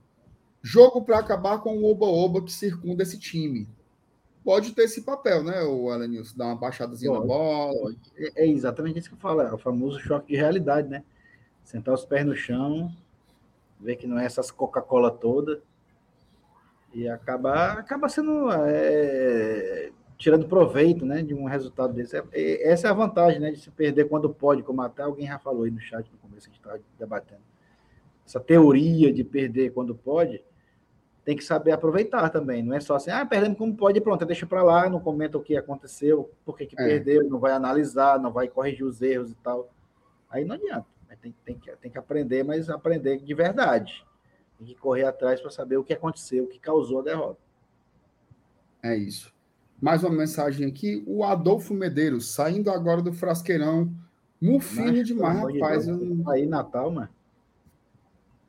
jogo para acabar com o oba-oba que circunda esse time. Pode ter esse papel, né, o Alanilson? Dar uma baixadazinha pode, na bola. É, é, exatamente isso que eu falo, é o famoso choque de realidade, né? Sentar os pés no chão, ver que não é essas Coca-Cola toda e acabar acaba sendo é, tirando proveito né, de um resultado desse. É, é, essa é a vantagem né, de se perder quando pode, como até alguém já falou aí no chat no começo, a gente estava debatendo. Essa teoria de perder quando pode, tem que saber aproveitar também. Não é só assim, ah, perdemos como pode, pronto, deixa para lá, não comenta o que aconteceu, por que, que é. perdeu, não vai analisar, não vai corrigir os erros e tal. Aí não adianta. Tem, tem, que, tem que aprender, mas aprender de verdade. Tem que correr atrás para saber o que aconteceu, o que causou a derrota. É isso. Mais uma mensagem aqui. O Adolfo Medeiros, saindo agora do frasqueirão. Mufinho demais, rapaz. eu... Aí, Natal, mano.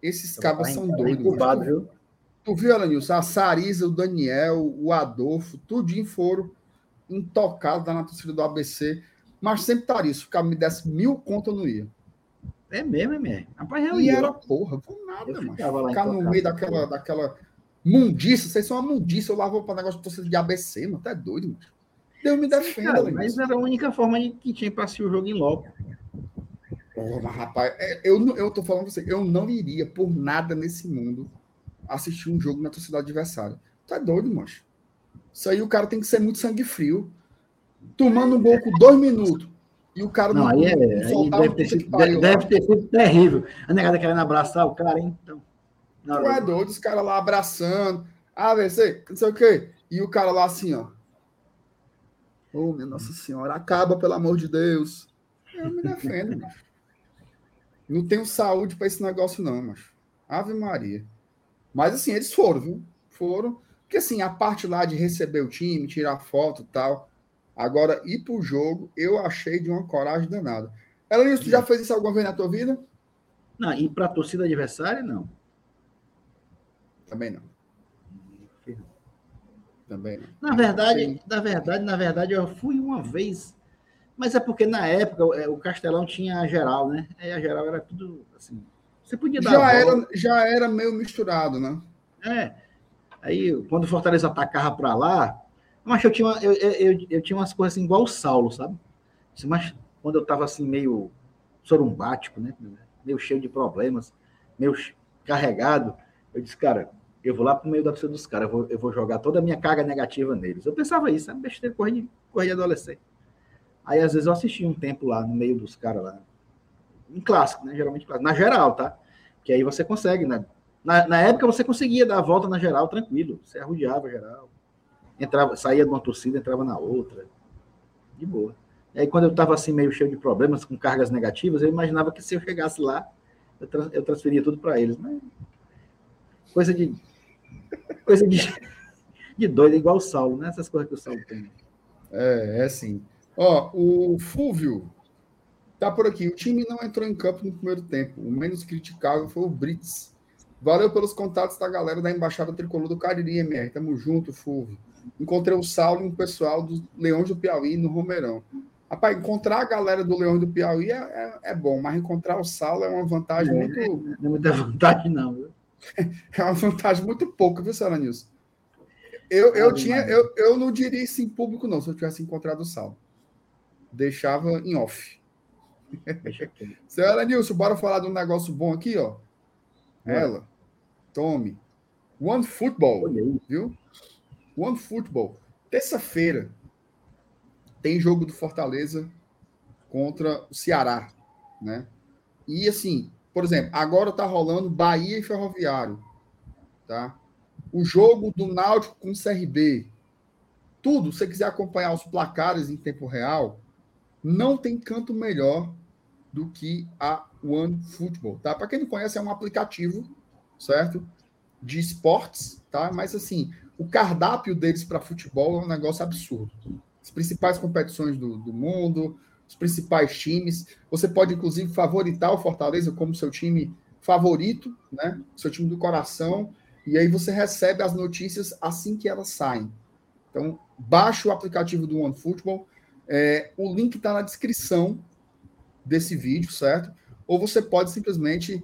Esses cabas são doidos. Incubado, viu? Tu viu, Alanilson? A Sarisa, o Daniel, o Adolfo, tudinho foram intocados na torcida do ABC. Mas sempre tá isso. Se me desse mil conto, eu não ia. É mesmo, é mesmo. Rapaz, eu e ia. era porra, por nada, mano. Ficar no meio daquela, daquela Mundiça, vocês são uma mundiça. Eu lavo para negócio de torcida de ABC, mano. Tá doido, mano. Deus me defenda, Cara, Mas era a única forma de que tinha para assistir o jogo em loco. Oh, mas, rapaz, é, eu, eu tô falando pra você, eu não iria por nada nesse mundo assistir um jogo na torcida adversária. Tá doido, macho. Isso aí o cara tem que ser muito sangue frio. Tomando um gol com dois minutos. E o cara não, não, aí é, aí deve, ter sido, deve, deve ter sido terrível. A negada querendo abraçar o cara, hein? Então. Não, tu é doido, os caras lá abraçando. Ah, você, não sei o quê. E o cara lá assim, ó. Oh, minha Nossa Senhora, acaba, pelo amor de Deus. Eu me defendo, macho. Não tenho saúde para esse negócio, não, macho. Ave Maria. Mas assim, eles foram, viu? Foram. Porque assim, a parte lá de receber o time, tirar foto e tal. Agora, ir pro jogo, eu achei de uma coragem danada. Ela tu já fez isso alguma vez na tua vida? Não, e para torcida adversária, não. Também não. Também não. Na verdade, na verdade, na verdade, eu fui uma vez, mas é porque na época é, o Castelão tinha a geral, né? A geral era tudo assim. Você podia dar. Já, era, já era meio misturado, né? É. Aí, quando o Fortaleza atacava para lá, mas eu tinha, eu, eu, eu, tinha umas coisas assim, igual o Saulo, sabe? Mas quando eu estava assim, meio sorumbático, né? Meio cheio de problemas, meio carregado, eu disse, cara, eu vou lá pro meio da torcida dos caras, eu vou, eu vou jogar toda a minha carga negativa neles. Eu pensava isso, sabe? Besteira, correr de, correr de adolescente. Aí, às vezes, eu assisti um tempo lá, no meio dos caras lá. Em clássico, né? Geralmente clássico. Na geral, tá? Que aí você consegue, né? Na, na época você conseguia dar a volta na geral tranquilo. Você arrodeava a geral. Entrava, saía de uma torcida, entrava na outra. De boa. E aí, quando eu estava assim, meio cheio de problemas, com cargas negativas, eu imaginava que se eu chegasse lá, eu, eu transferia tudo para eles. Mas... Coisa de. Coisa de, de doido, igual o Saulo, né? Essas coisas que o Saulo tem. É, é assim. Ó, o Fúvio tá por aqui. O time não entrou em campo no primeiro tempo. O menos criticável foi o Brits. Valeu pelos contatos da galera da Embaixada Tricolor do Cariri, MR. Tamo junto, Fulvio. Encontrei o Saulo e um pessoal do Leões do Piauí no Romeirão. Rapaz, encontrar a galera do Leões do Piauí é, é, é bom, mas encontrar o Saulo é uma vantagem é, muito. Não é muita vantagem, não. Viu? é uma vantagem muito pouca, viu, Sara Nilson? Eu, eu, tinha, eu, eu não diria isso em público, não, se eu tivesse encontrado o Saulo. Deixava em off. Senhora Nilson, bora falar de um negócio bom aqui, ó. Ela. Tome. One Football, viu? One Football. Terça-feira tem jogo do Fortaleza contra o Ceará, né? E assim, por exemplo, agora tá rolando Bahia e Ferroviário, tá? O jogo do Náutico com o CRB. Tudo, se você quiser acompanhar os placares em tempo real, não tem canto melhor do que a One Football, tá? Para quem não conhece, é um aplicativo certo? De esportes, tá? Mas assim, o cardápio deles para futebol é um negócio absurdo. As principais competições do, do mundo, os principais times. Você pode, inclusive, favoritar o Fortaleza como seu time favorito, né? Seu time do coração. E aí você recebe as notícias assim que elas saem. Então, baixe o aplicativo do OneFootball. É, o link está na descrição desse vídeo, certo? Ou você pode simplesmente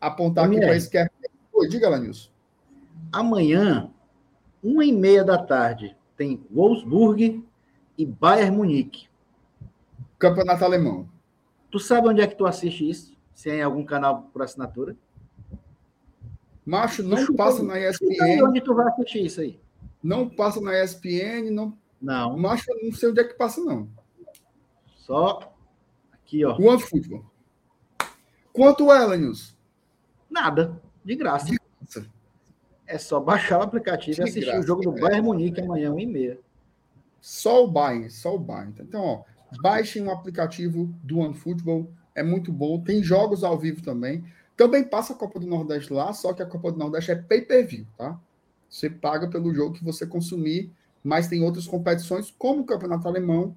apontar aqui para esse QR Oi, diga lá, Nilson. Amanhã, uma e meia da tarde, tem Wolfsburg e Bayern Munique. Campeonato Alemão. Tu sabe onde é que tu assiste isso? Se é em algum canal por assinatura? Macho, não passa na ESPN. Onde tu vai assistir isso aí? Não passa na ESPN, não. Não. Macho, não sei onde é que passa, não. Só aqui, ó. One Football. Quanto é, Nilson? Nada. De graça. De graça. É só baixar o aplicativo de e assistir graça, o jogo do é. Bayern Munique amanhã, 1 e meia. Só o Bayern, só o Bayern. Então, ó, baixem o aplicativo do OneFootball, é muito bom. Tem jogos ao vivo também. Também passa a Copa do Nordeste lá, só que a Copa do Nordeste é pay-per-view, tá? Você paga pelo jogo que você consumir, mas tem outras competições, como o Campeonato Alemão,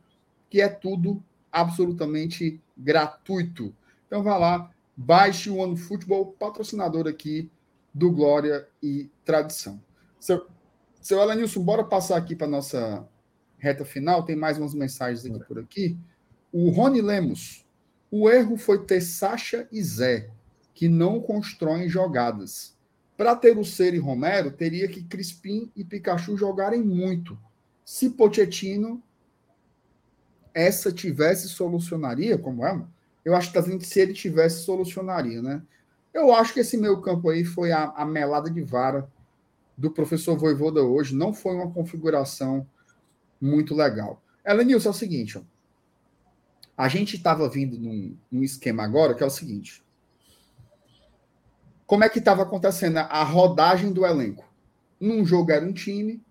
que é tudo absolutamente gratuito. Então, vá lá, Baixe o One Futebol, patrocinador aqui do Glória e Tradição. Seu, seu Elenilson, bora passar aqui para nossa reta final. Tem mais umas mensagens aqui por aqui. O Rony Lemos. O erro foi ter Sacha e Zé, que não constroem jogadas. Para ter o Ser e Romero, teria que Crispim e Pikachu jogarem muito. Se Pochettino essa tivesse solucionaria, como é, eu acho que se ele tivesse, solucionaria, né? Eu acho que esse meio campo aí foi a, a melada de vara do professor Voivoda hoje. Não foi uma configuração muito legal. Elenilson, é o seguinte, ó. a gente estava vindo num, num, esquema agora que é o seguinte. Como é que estava acontecendo a rodagem do elenco? Num jogo era um time,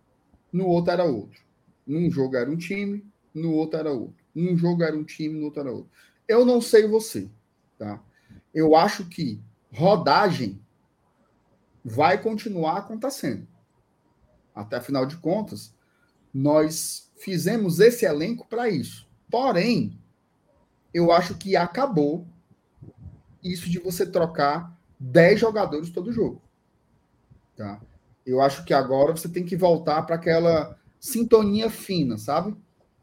no outro era outro. Num jogo era um time, no outro era outro. Num jogo era um time, no outro era outro. Eu não sei você, tá? Eu acho que rodagem vai continuar acontecendo. Até afinal de contas, nós fizemos esse elenco para isso. Porém, eu acho que acabou isso de você trocar 10 jogadores todo jogo. Tá? Eu acho que agora você tem que voltar para aquela sintonia fina, sabe?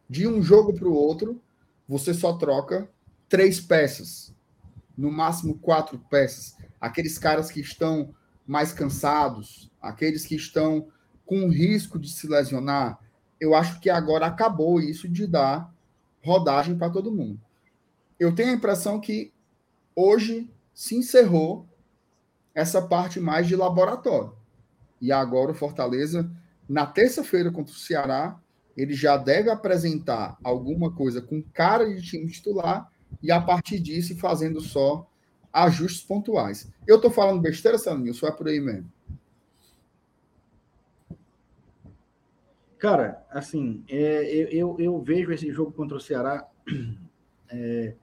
De um jogo para o outro, você só troca três peças, no máximo quatro peças. Aqueles caras que estão mais cansados, aqueles que estão com risco de se lesionar. Eu acho que agora acabou isso de dar rodagem para todo mundo. eu tenho a impressão que hoje se encerrou essa parte mais de laboratório. E agora o Fortaleza, na terça-feira contra o Ceará, ele já deve apresentar alguma coisa com cara de time titular e a partir disso fazendo só ajustes pontuais. Eu estou falando besteira, Só é por aí mesmo. Cara, assim, é, eu, eu, eu, vejo esse jogo contra o Ceará é,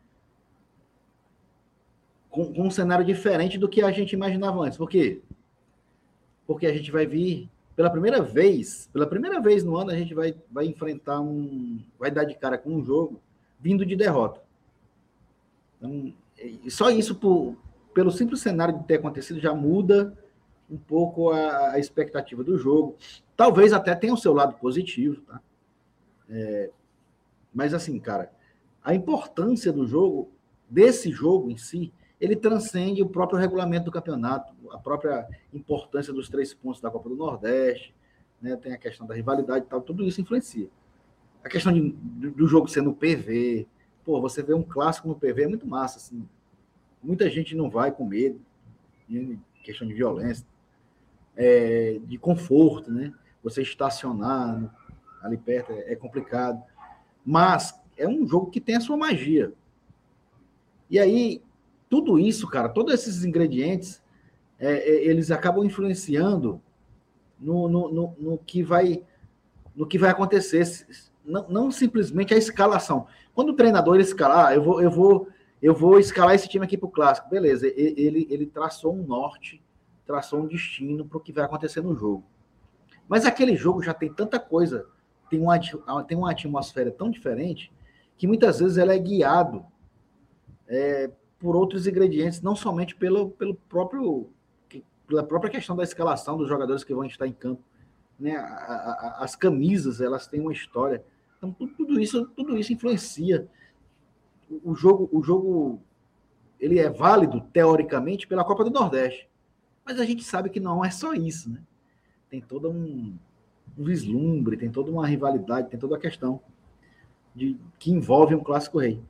com, com, um cenário diferente do que a gente imaginava antes. Por quê? Porque a gente vai vir, pela primeira vez, pela primeira vez no ano, a gente vai, vai enfrentar um. vai dar de cara com um jogo vindo de derrota. Então, só isso, por, pelo simples cenário de ter acontecido, já muda um pouco a, a expectativa do jogo. Talvez até tenha o seu lado positivo, tá? É, mas assim, cara, a importância do jogo, desse jogo em si, ele transcende o próprio regulamento do campeonato, a própria importância dos três pontos da Copa do Nordeste, né? Tem a questão da rivalidade e tal, tudo isso influencia. A questão de, do jogo sendo PV, pô, você vê um clássico no PV é muito massa, assim. Muita gente não vai com medo, questão de violência, é, de conforto, né? Você estacionar ali perto é, é complicado. Mas é um jogo que tem a sua magia. E aí, tudo isso, cara, todos esses ingredientes, é, é, eles acabam influenciando no, no, no, no, que vai no que vai acontecer. Não, não, simplesmente a escalação. Quando o treinador escalar, ah, eu vou, eu vou, eu vou escalar esse time aqui para o clássico. Beleza, ele, ele traçou um norte traçou um destino para o que vai acontecer no jogo. Mas aquele jogo já tem tanta coisa, tem uma, tem uma atmosfera tão diferente, que muitas vezes ela é guiado é, por outros ingredientes, não somente pelo, pelo próprio pela própria questão da escalação dos jogadores que vão estar em campo. Né? A, a, as camisas, elas têm uma história. Então, tudo, tudo, isso, tudo isso influencia. O, o jogo, o jogo ele é válido, teoricamente, pela Copa do Nordeste. Mas a gente sabe que não é só isso, né? Tem todo um, um vislumbre, tem toda uma rivalidade, tem toda a questão de que envolve um clássico rei.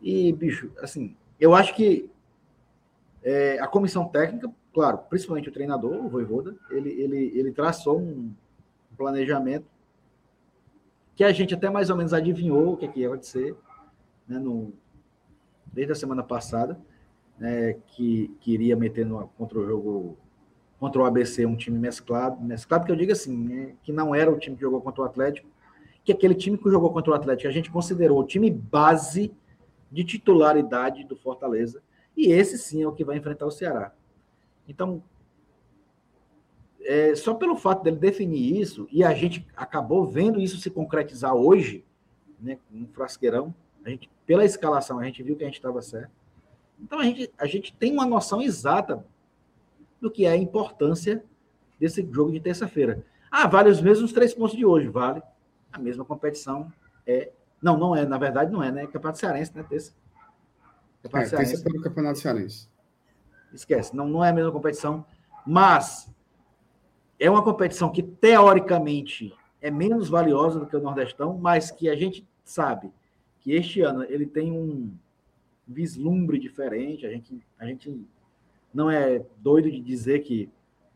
E, bicho, assim, eu acho que é, a comissão técnica, claro, principalmente o treinador, o Voivoda, ele, ele, ele traçou um planejamento que a gente até mais ou menos adivinhou o que, é que ia acontecer né, no, desde a semana passada né, que, que iria meter no, contra o jogo contra o ABC um time mesclado, mesclado que eu digo assim, né, que não era o time que jogou contra o Atlético, que aquele time que jogou contra o Atlético a gente considerou o time base de titularidade do Fortaleza, e esse sim é o que vai enfrentar o Ceará. Então, é, só pelo fato dele definir isso, e a gente acabou vendo isso se concretizar hoje, né, um frasqueirão, a gente, pela escalação, a gente viu que a gente estava certo. Então a gente, a gente tem uma noção exata do que é a importância desse jogo de terça-feira. Ah, vale os mesmos três pontos de hoje, vale. A mesma competição é. Não, não é, na verdade não é, né? Campeonato Cearense, né? Terça. Campeonato é, Cearense. terça pelo Campeonato Cearense. Esquece, não, não é a mesma competição, mas é uma competição que teoricamente é menos valiosa do que o Nordestão, mas que a gente sabe que este ano ele tem um, vislumbre diferente. A gente, a gente não é doido de dizer que,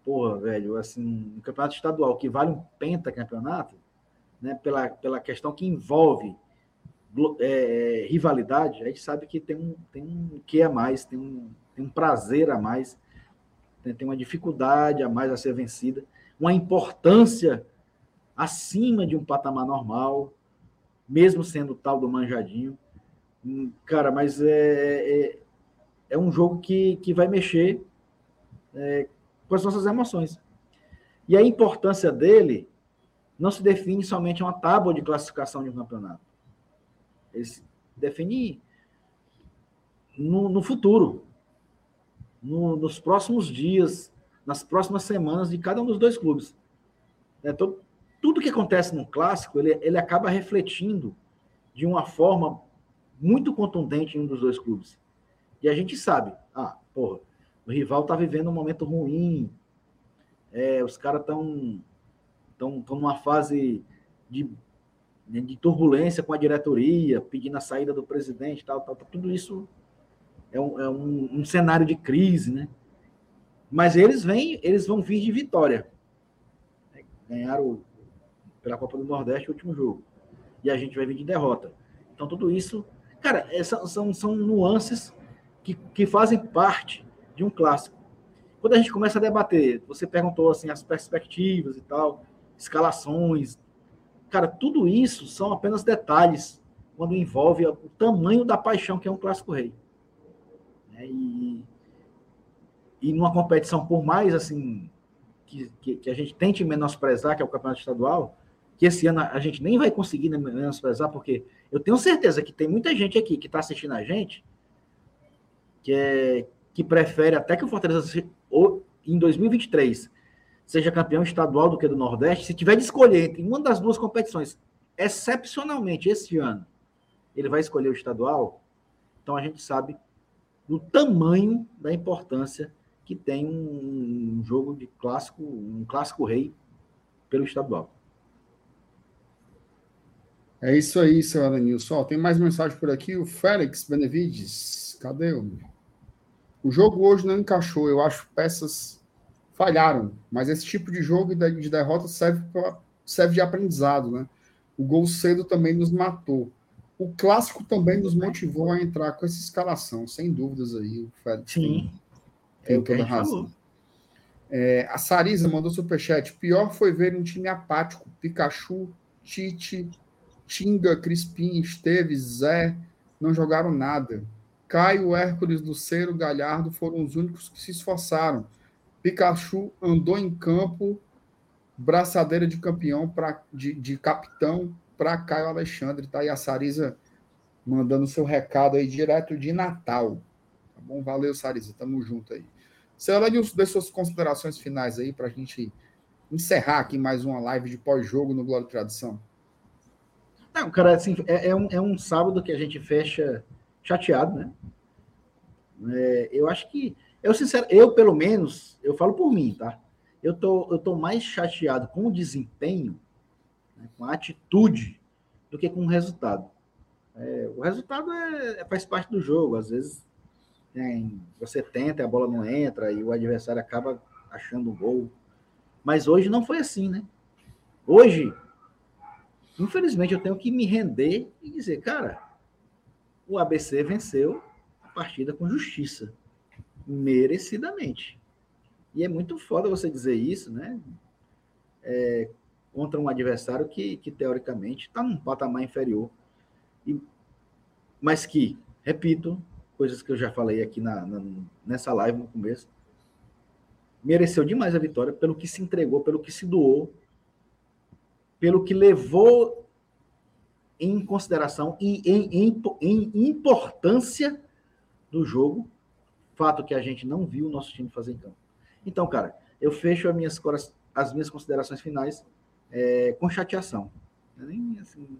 porra, velho, assim, um campeonato estadual que vale um pentacampeonato, né, pela, pela questão que envolve é, rivalidade, a gente sabe que tem um, tem um que a mais, tem um, tem um prazer a mais, tem, tem uma dificuldade a mais a ser vencida, uma importância acima de um patamar normal, mesmo sendo tal do manjadinho. Cara, mas é, é, é um jogo que, que vai mexer é, com as nossas emoções. E a importância dele não se define somente uma tábua de classificação de um campeonato. Ele se no, no futuro, no, nos próximos dias, nas próximas semanas de cada um dos dois clubes. É, todo, tudo que acontece no clássico, ele, ele acaba refletindo de uma forma muito contundente em um dos dois clubes. E a gente sabe, ah, porra, o rival tá vivendo um momento ruim, é, os caras estão tão, tão numa fase de né, de turbulência com a diretoria, pedindo a saída do presidente, tal, tal, tal tudo isso é, um, é um, um, cenário de crise, né? Mas eles vêm, eles vão vir de vitória. Ganharam pela Copa do Nordeste o último jogo. E a gente vai vir de derrota. Então tudo isso, cara, é, são, são, são nuances que, que fazem parte de um clássico. Quando a gente começa a debater, você perguntou assim as perspectivas e tal, escalações, cara, tudo isso são apenas detalhes quando envolve o tamanho da paixão que é um clássico rei. É, e, e numa competição, por mais assim que, que, que, a gente tente menosprezar, que é o campeonato estadual, que esse ano a gente nem vai conseguir menosprezar, porque eu tenho certeza que tem muita gente aqui que está assistindo a gente que, é, que prefere até que o Fortaleza em 2023 seja campeão estadual do que do Nordeste, se tiver de escolher entre uma das duas competições, excepcionalmente esse ano, ele vai escolher o estadual, então a gente sabe do tamanho da importância que tem um, jogo de clássico, um clássico rei pelo estadual. É isso aí, seu Alanilson. Tem mais mensagem por aqui. O Félix Benevides. Cadê o. O jogo hoje não encaixou. Eu acho peças falharam. Mas esse tipo de jogo de derrota serve, pra, serve de aprendizado, né? O gol cedo também nos matou. O clássico também nos motivou a entrar com essa escalação, sem dúvidas aí. O Félix Sim. Tem, tem toda razão. É, a Sarisa mandou superchat. Pior foi ver um time apático. Pikachu, Tite, Tinga, Crispim, Esteves, Zé, não jogaram nada. Caio, Hércules, Luceiro, Galhardo foram os únicos que se esforçaram. Pikachu andou em campo, braçadeira de campeão, pra, de, de capitão para Caio Alexandre. Tá aí a Sarisa mandando seu recado aí direto de Natal. Tá bom? Valeu, Sarisa. Tamo junto aí. Celanilson, dê suas considerações finais aí para a gente encerrar aqui mais uma live de pós-jogo no Glória e Tradição. Não, cara, assim, é, é, um, é um sábado que a gente fecha chateado, né? É, eu acho que, eu sincero, eu pelo menos, eu falo por mim, tá? Eu tô, eu tô mais chateado com o desempenho né, com a atitude, do que com o resultado. É, o resultado é, é, faz parte do jogo. Às vezes tem, você tenta, a bola não entra e o adversário acaba achando o gol. Mas hoje não foi assim, né? Hoje, infelizmente, eu tenho que me render e dizer, cara, o ABC venceu a partida com justiça, merecidamente. E é muito foda você dizer isso, né? É, contra um adversário que, que teoricamente está num patamar inferior. E, mas que, repito, coisas que eu já falei aqui na, na, nessa live no começo, mereceu demais a vitória pelo que se entregou, pelo que se doou, pelo que levou em consideração e em, em, em importância do jogo, fato que a gente não viu o nosso time fazer em campo. Então, cara, eu fecho as minhas, as minhas considerações finais é, com chateação. É nem assim,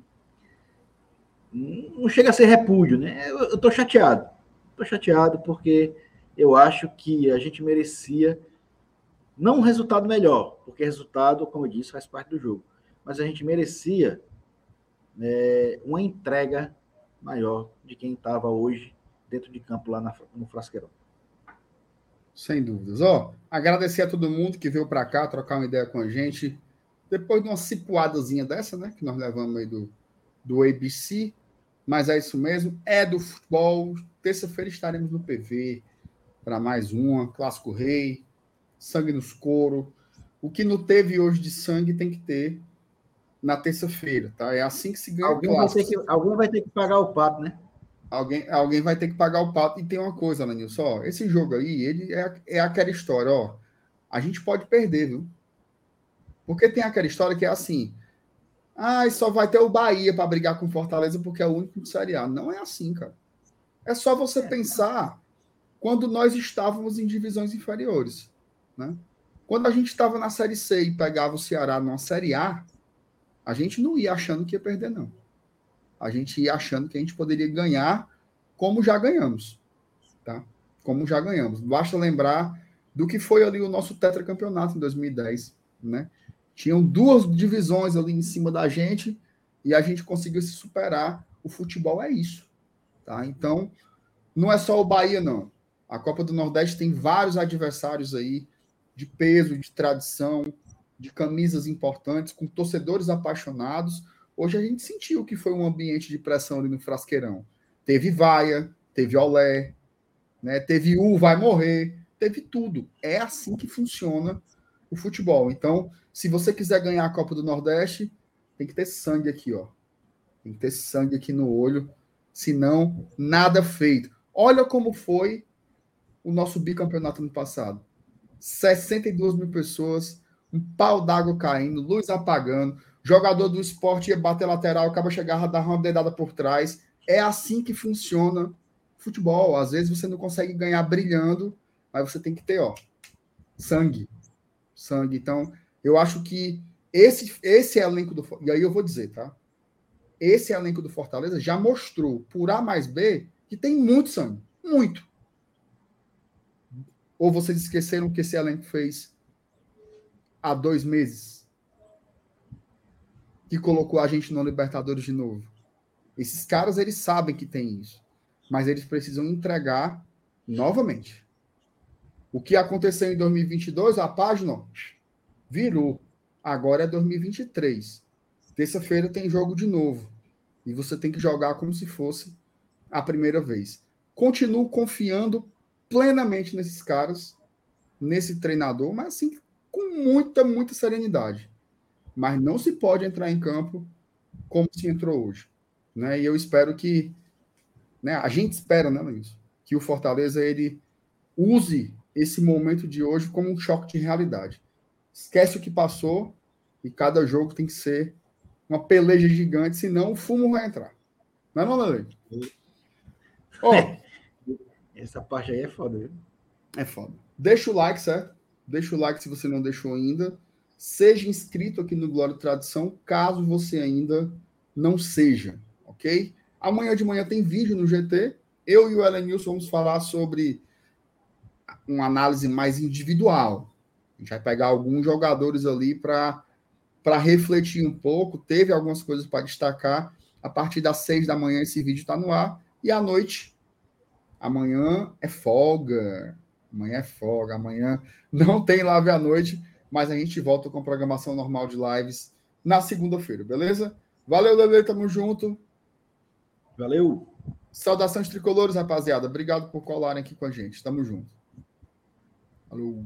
não chega a ser repúdio, né? Eu, estou chateado. Estou chateado porque eu acho que a gente merecia não um resultado melhor, porque resultado, como eu disse, faz parte do jogo, mas a gente merecia é, uma entrega maior de quem estava hoje dentro de campo lá na, no Frasqueirão. Sem dúvidas. Ó, agradecer a todo mundo que veio para cá trocar uma ideia com a gente. Depois de uma cipuadazinha dessa, né? Que nós levamos aí do, do ABC. Mas é isso mesmo. É do futebol. Terça-feira estaremos no PV para mais uma. Clássico Rei. Sangue nos couro. O que não teve hoje de sangue tem que ter na terça-feira, tá? É assim que se ganha alguém Vai ter que, alguém vai ter que pagar o pato, né? Alguém, alguém vai ter que pagar o pato. E tem uma coisa, Lanilson, ó, esse jogo aí, ele é, é aquela história, ó. A gente pode perder, viu? Porque tem aquela história que é assim: ah, só vai ter o Bahia para brigar com Fortaleza porque é o único de Série A. Não é assim, cara. É só você é. pensar quando nós estávamos em divisões inferiores. Né? Quando a gente estava na Série C e pegava o Ceará numa Série A, a gente não ia achando que ia perder, não. A gente ia achando que a gente poderia ganhar como já ganhamos. Tá? Como já ganhamos. Basta lembrar do que foi ali o nosso tetracampeonato em 2010. Né? Tinham duas divisões ali em cima da gente e a gente conseguiu se superar. O futebol é isso. Tá? Então, não é só o Bahia, não. A Copa do Nordeste tem vários adversários aí de peso, de tradição, de camisas importantes, com torcedores apaixonados. Hoje a gente sentiu que foi um ambiente de pressão ali no Frasqueirão. Teve vaia, teve olé, né? teve U, vai morrer, teve tudo. É assim que funciona o futebol. Então, se você quiser ganhar a Copa do Nordeste, tem que ter sangue aqui, ó. Tem que ter sangue aqui no olho, senão nada feito. Olha como foi o nosso bicampeonato no passado. 62 mil pessoas, um pau d'água caindo, luz apagando, jogador do esporte ia bater lateral, acaba chegava a dar uma dedada por trás. É assim que funciona futebol. Às vezes você não consegue ganhar brilhando, mas você tem que ter, ó, sangue. Sangue. Então, eu acho que esse, esse elenco do. E aí eu vou dizer, tá? Esse elenco do Fortaleza já mostrou, por A mais B, que tem muito sangue. Muito. Ou vocês esqueceram que esse elenco fez há dois meses? Que colocou a gente no Libertadores de novo. Esses caras, eles sabem que tem isso. Mas eles precisam entregar novamente. O que aconteceu em 2022, a página virou. Agora é 2023. Terça-feira tem jogo de novo. E você tem que jogar como se fosse a primeira vez. Continuo confiando plenamente nesses caras, nesse treinador, mas assim, com muita, muita serenidade. Mas não se pode entrar em campo como se entrou hoje. Né? E eu espero que. Né, a gente espera, né, Luiz? Que o Fortaleza ele use esse momento de hoje como um choque de realidade. Esquece o que passou e cada jogo tem que ser uma peleja gigante, senão o fumo vai entrar. Não é, não, Lele? Ó, essa parte aí é foda, viu? É foda. Deixa o like, certo? Deixa o like se você não deixou ainda. Seja inscrito aqui no Glória e Tradição, caso você ainda não seja, ok? Amanhã de manhã tem vídeo no GT. Eu e o Elenilson vamos falar sobre uma análise mais individual. A gente vai pegar alguns jogadores ali para refletir um pouco. Teve algumas coisas para destacar. A partir das seis da manhã esse vídeo está no ar. E à noite Amanhã é folga. Amanhã é folga. Amanhã não tem live à noite, mas a gente volta com a programação normal de lives na segunda-feira, beleza? Valeu, Lele, tamo junto. Valeu. Saudações tricolores, rapaziada. Obrigado por colarem aqui com a gente. Tamo junto. Falou.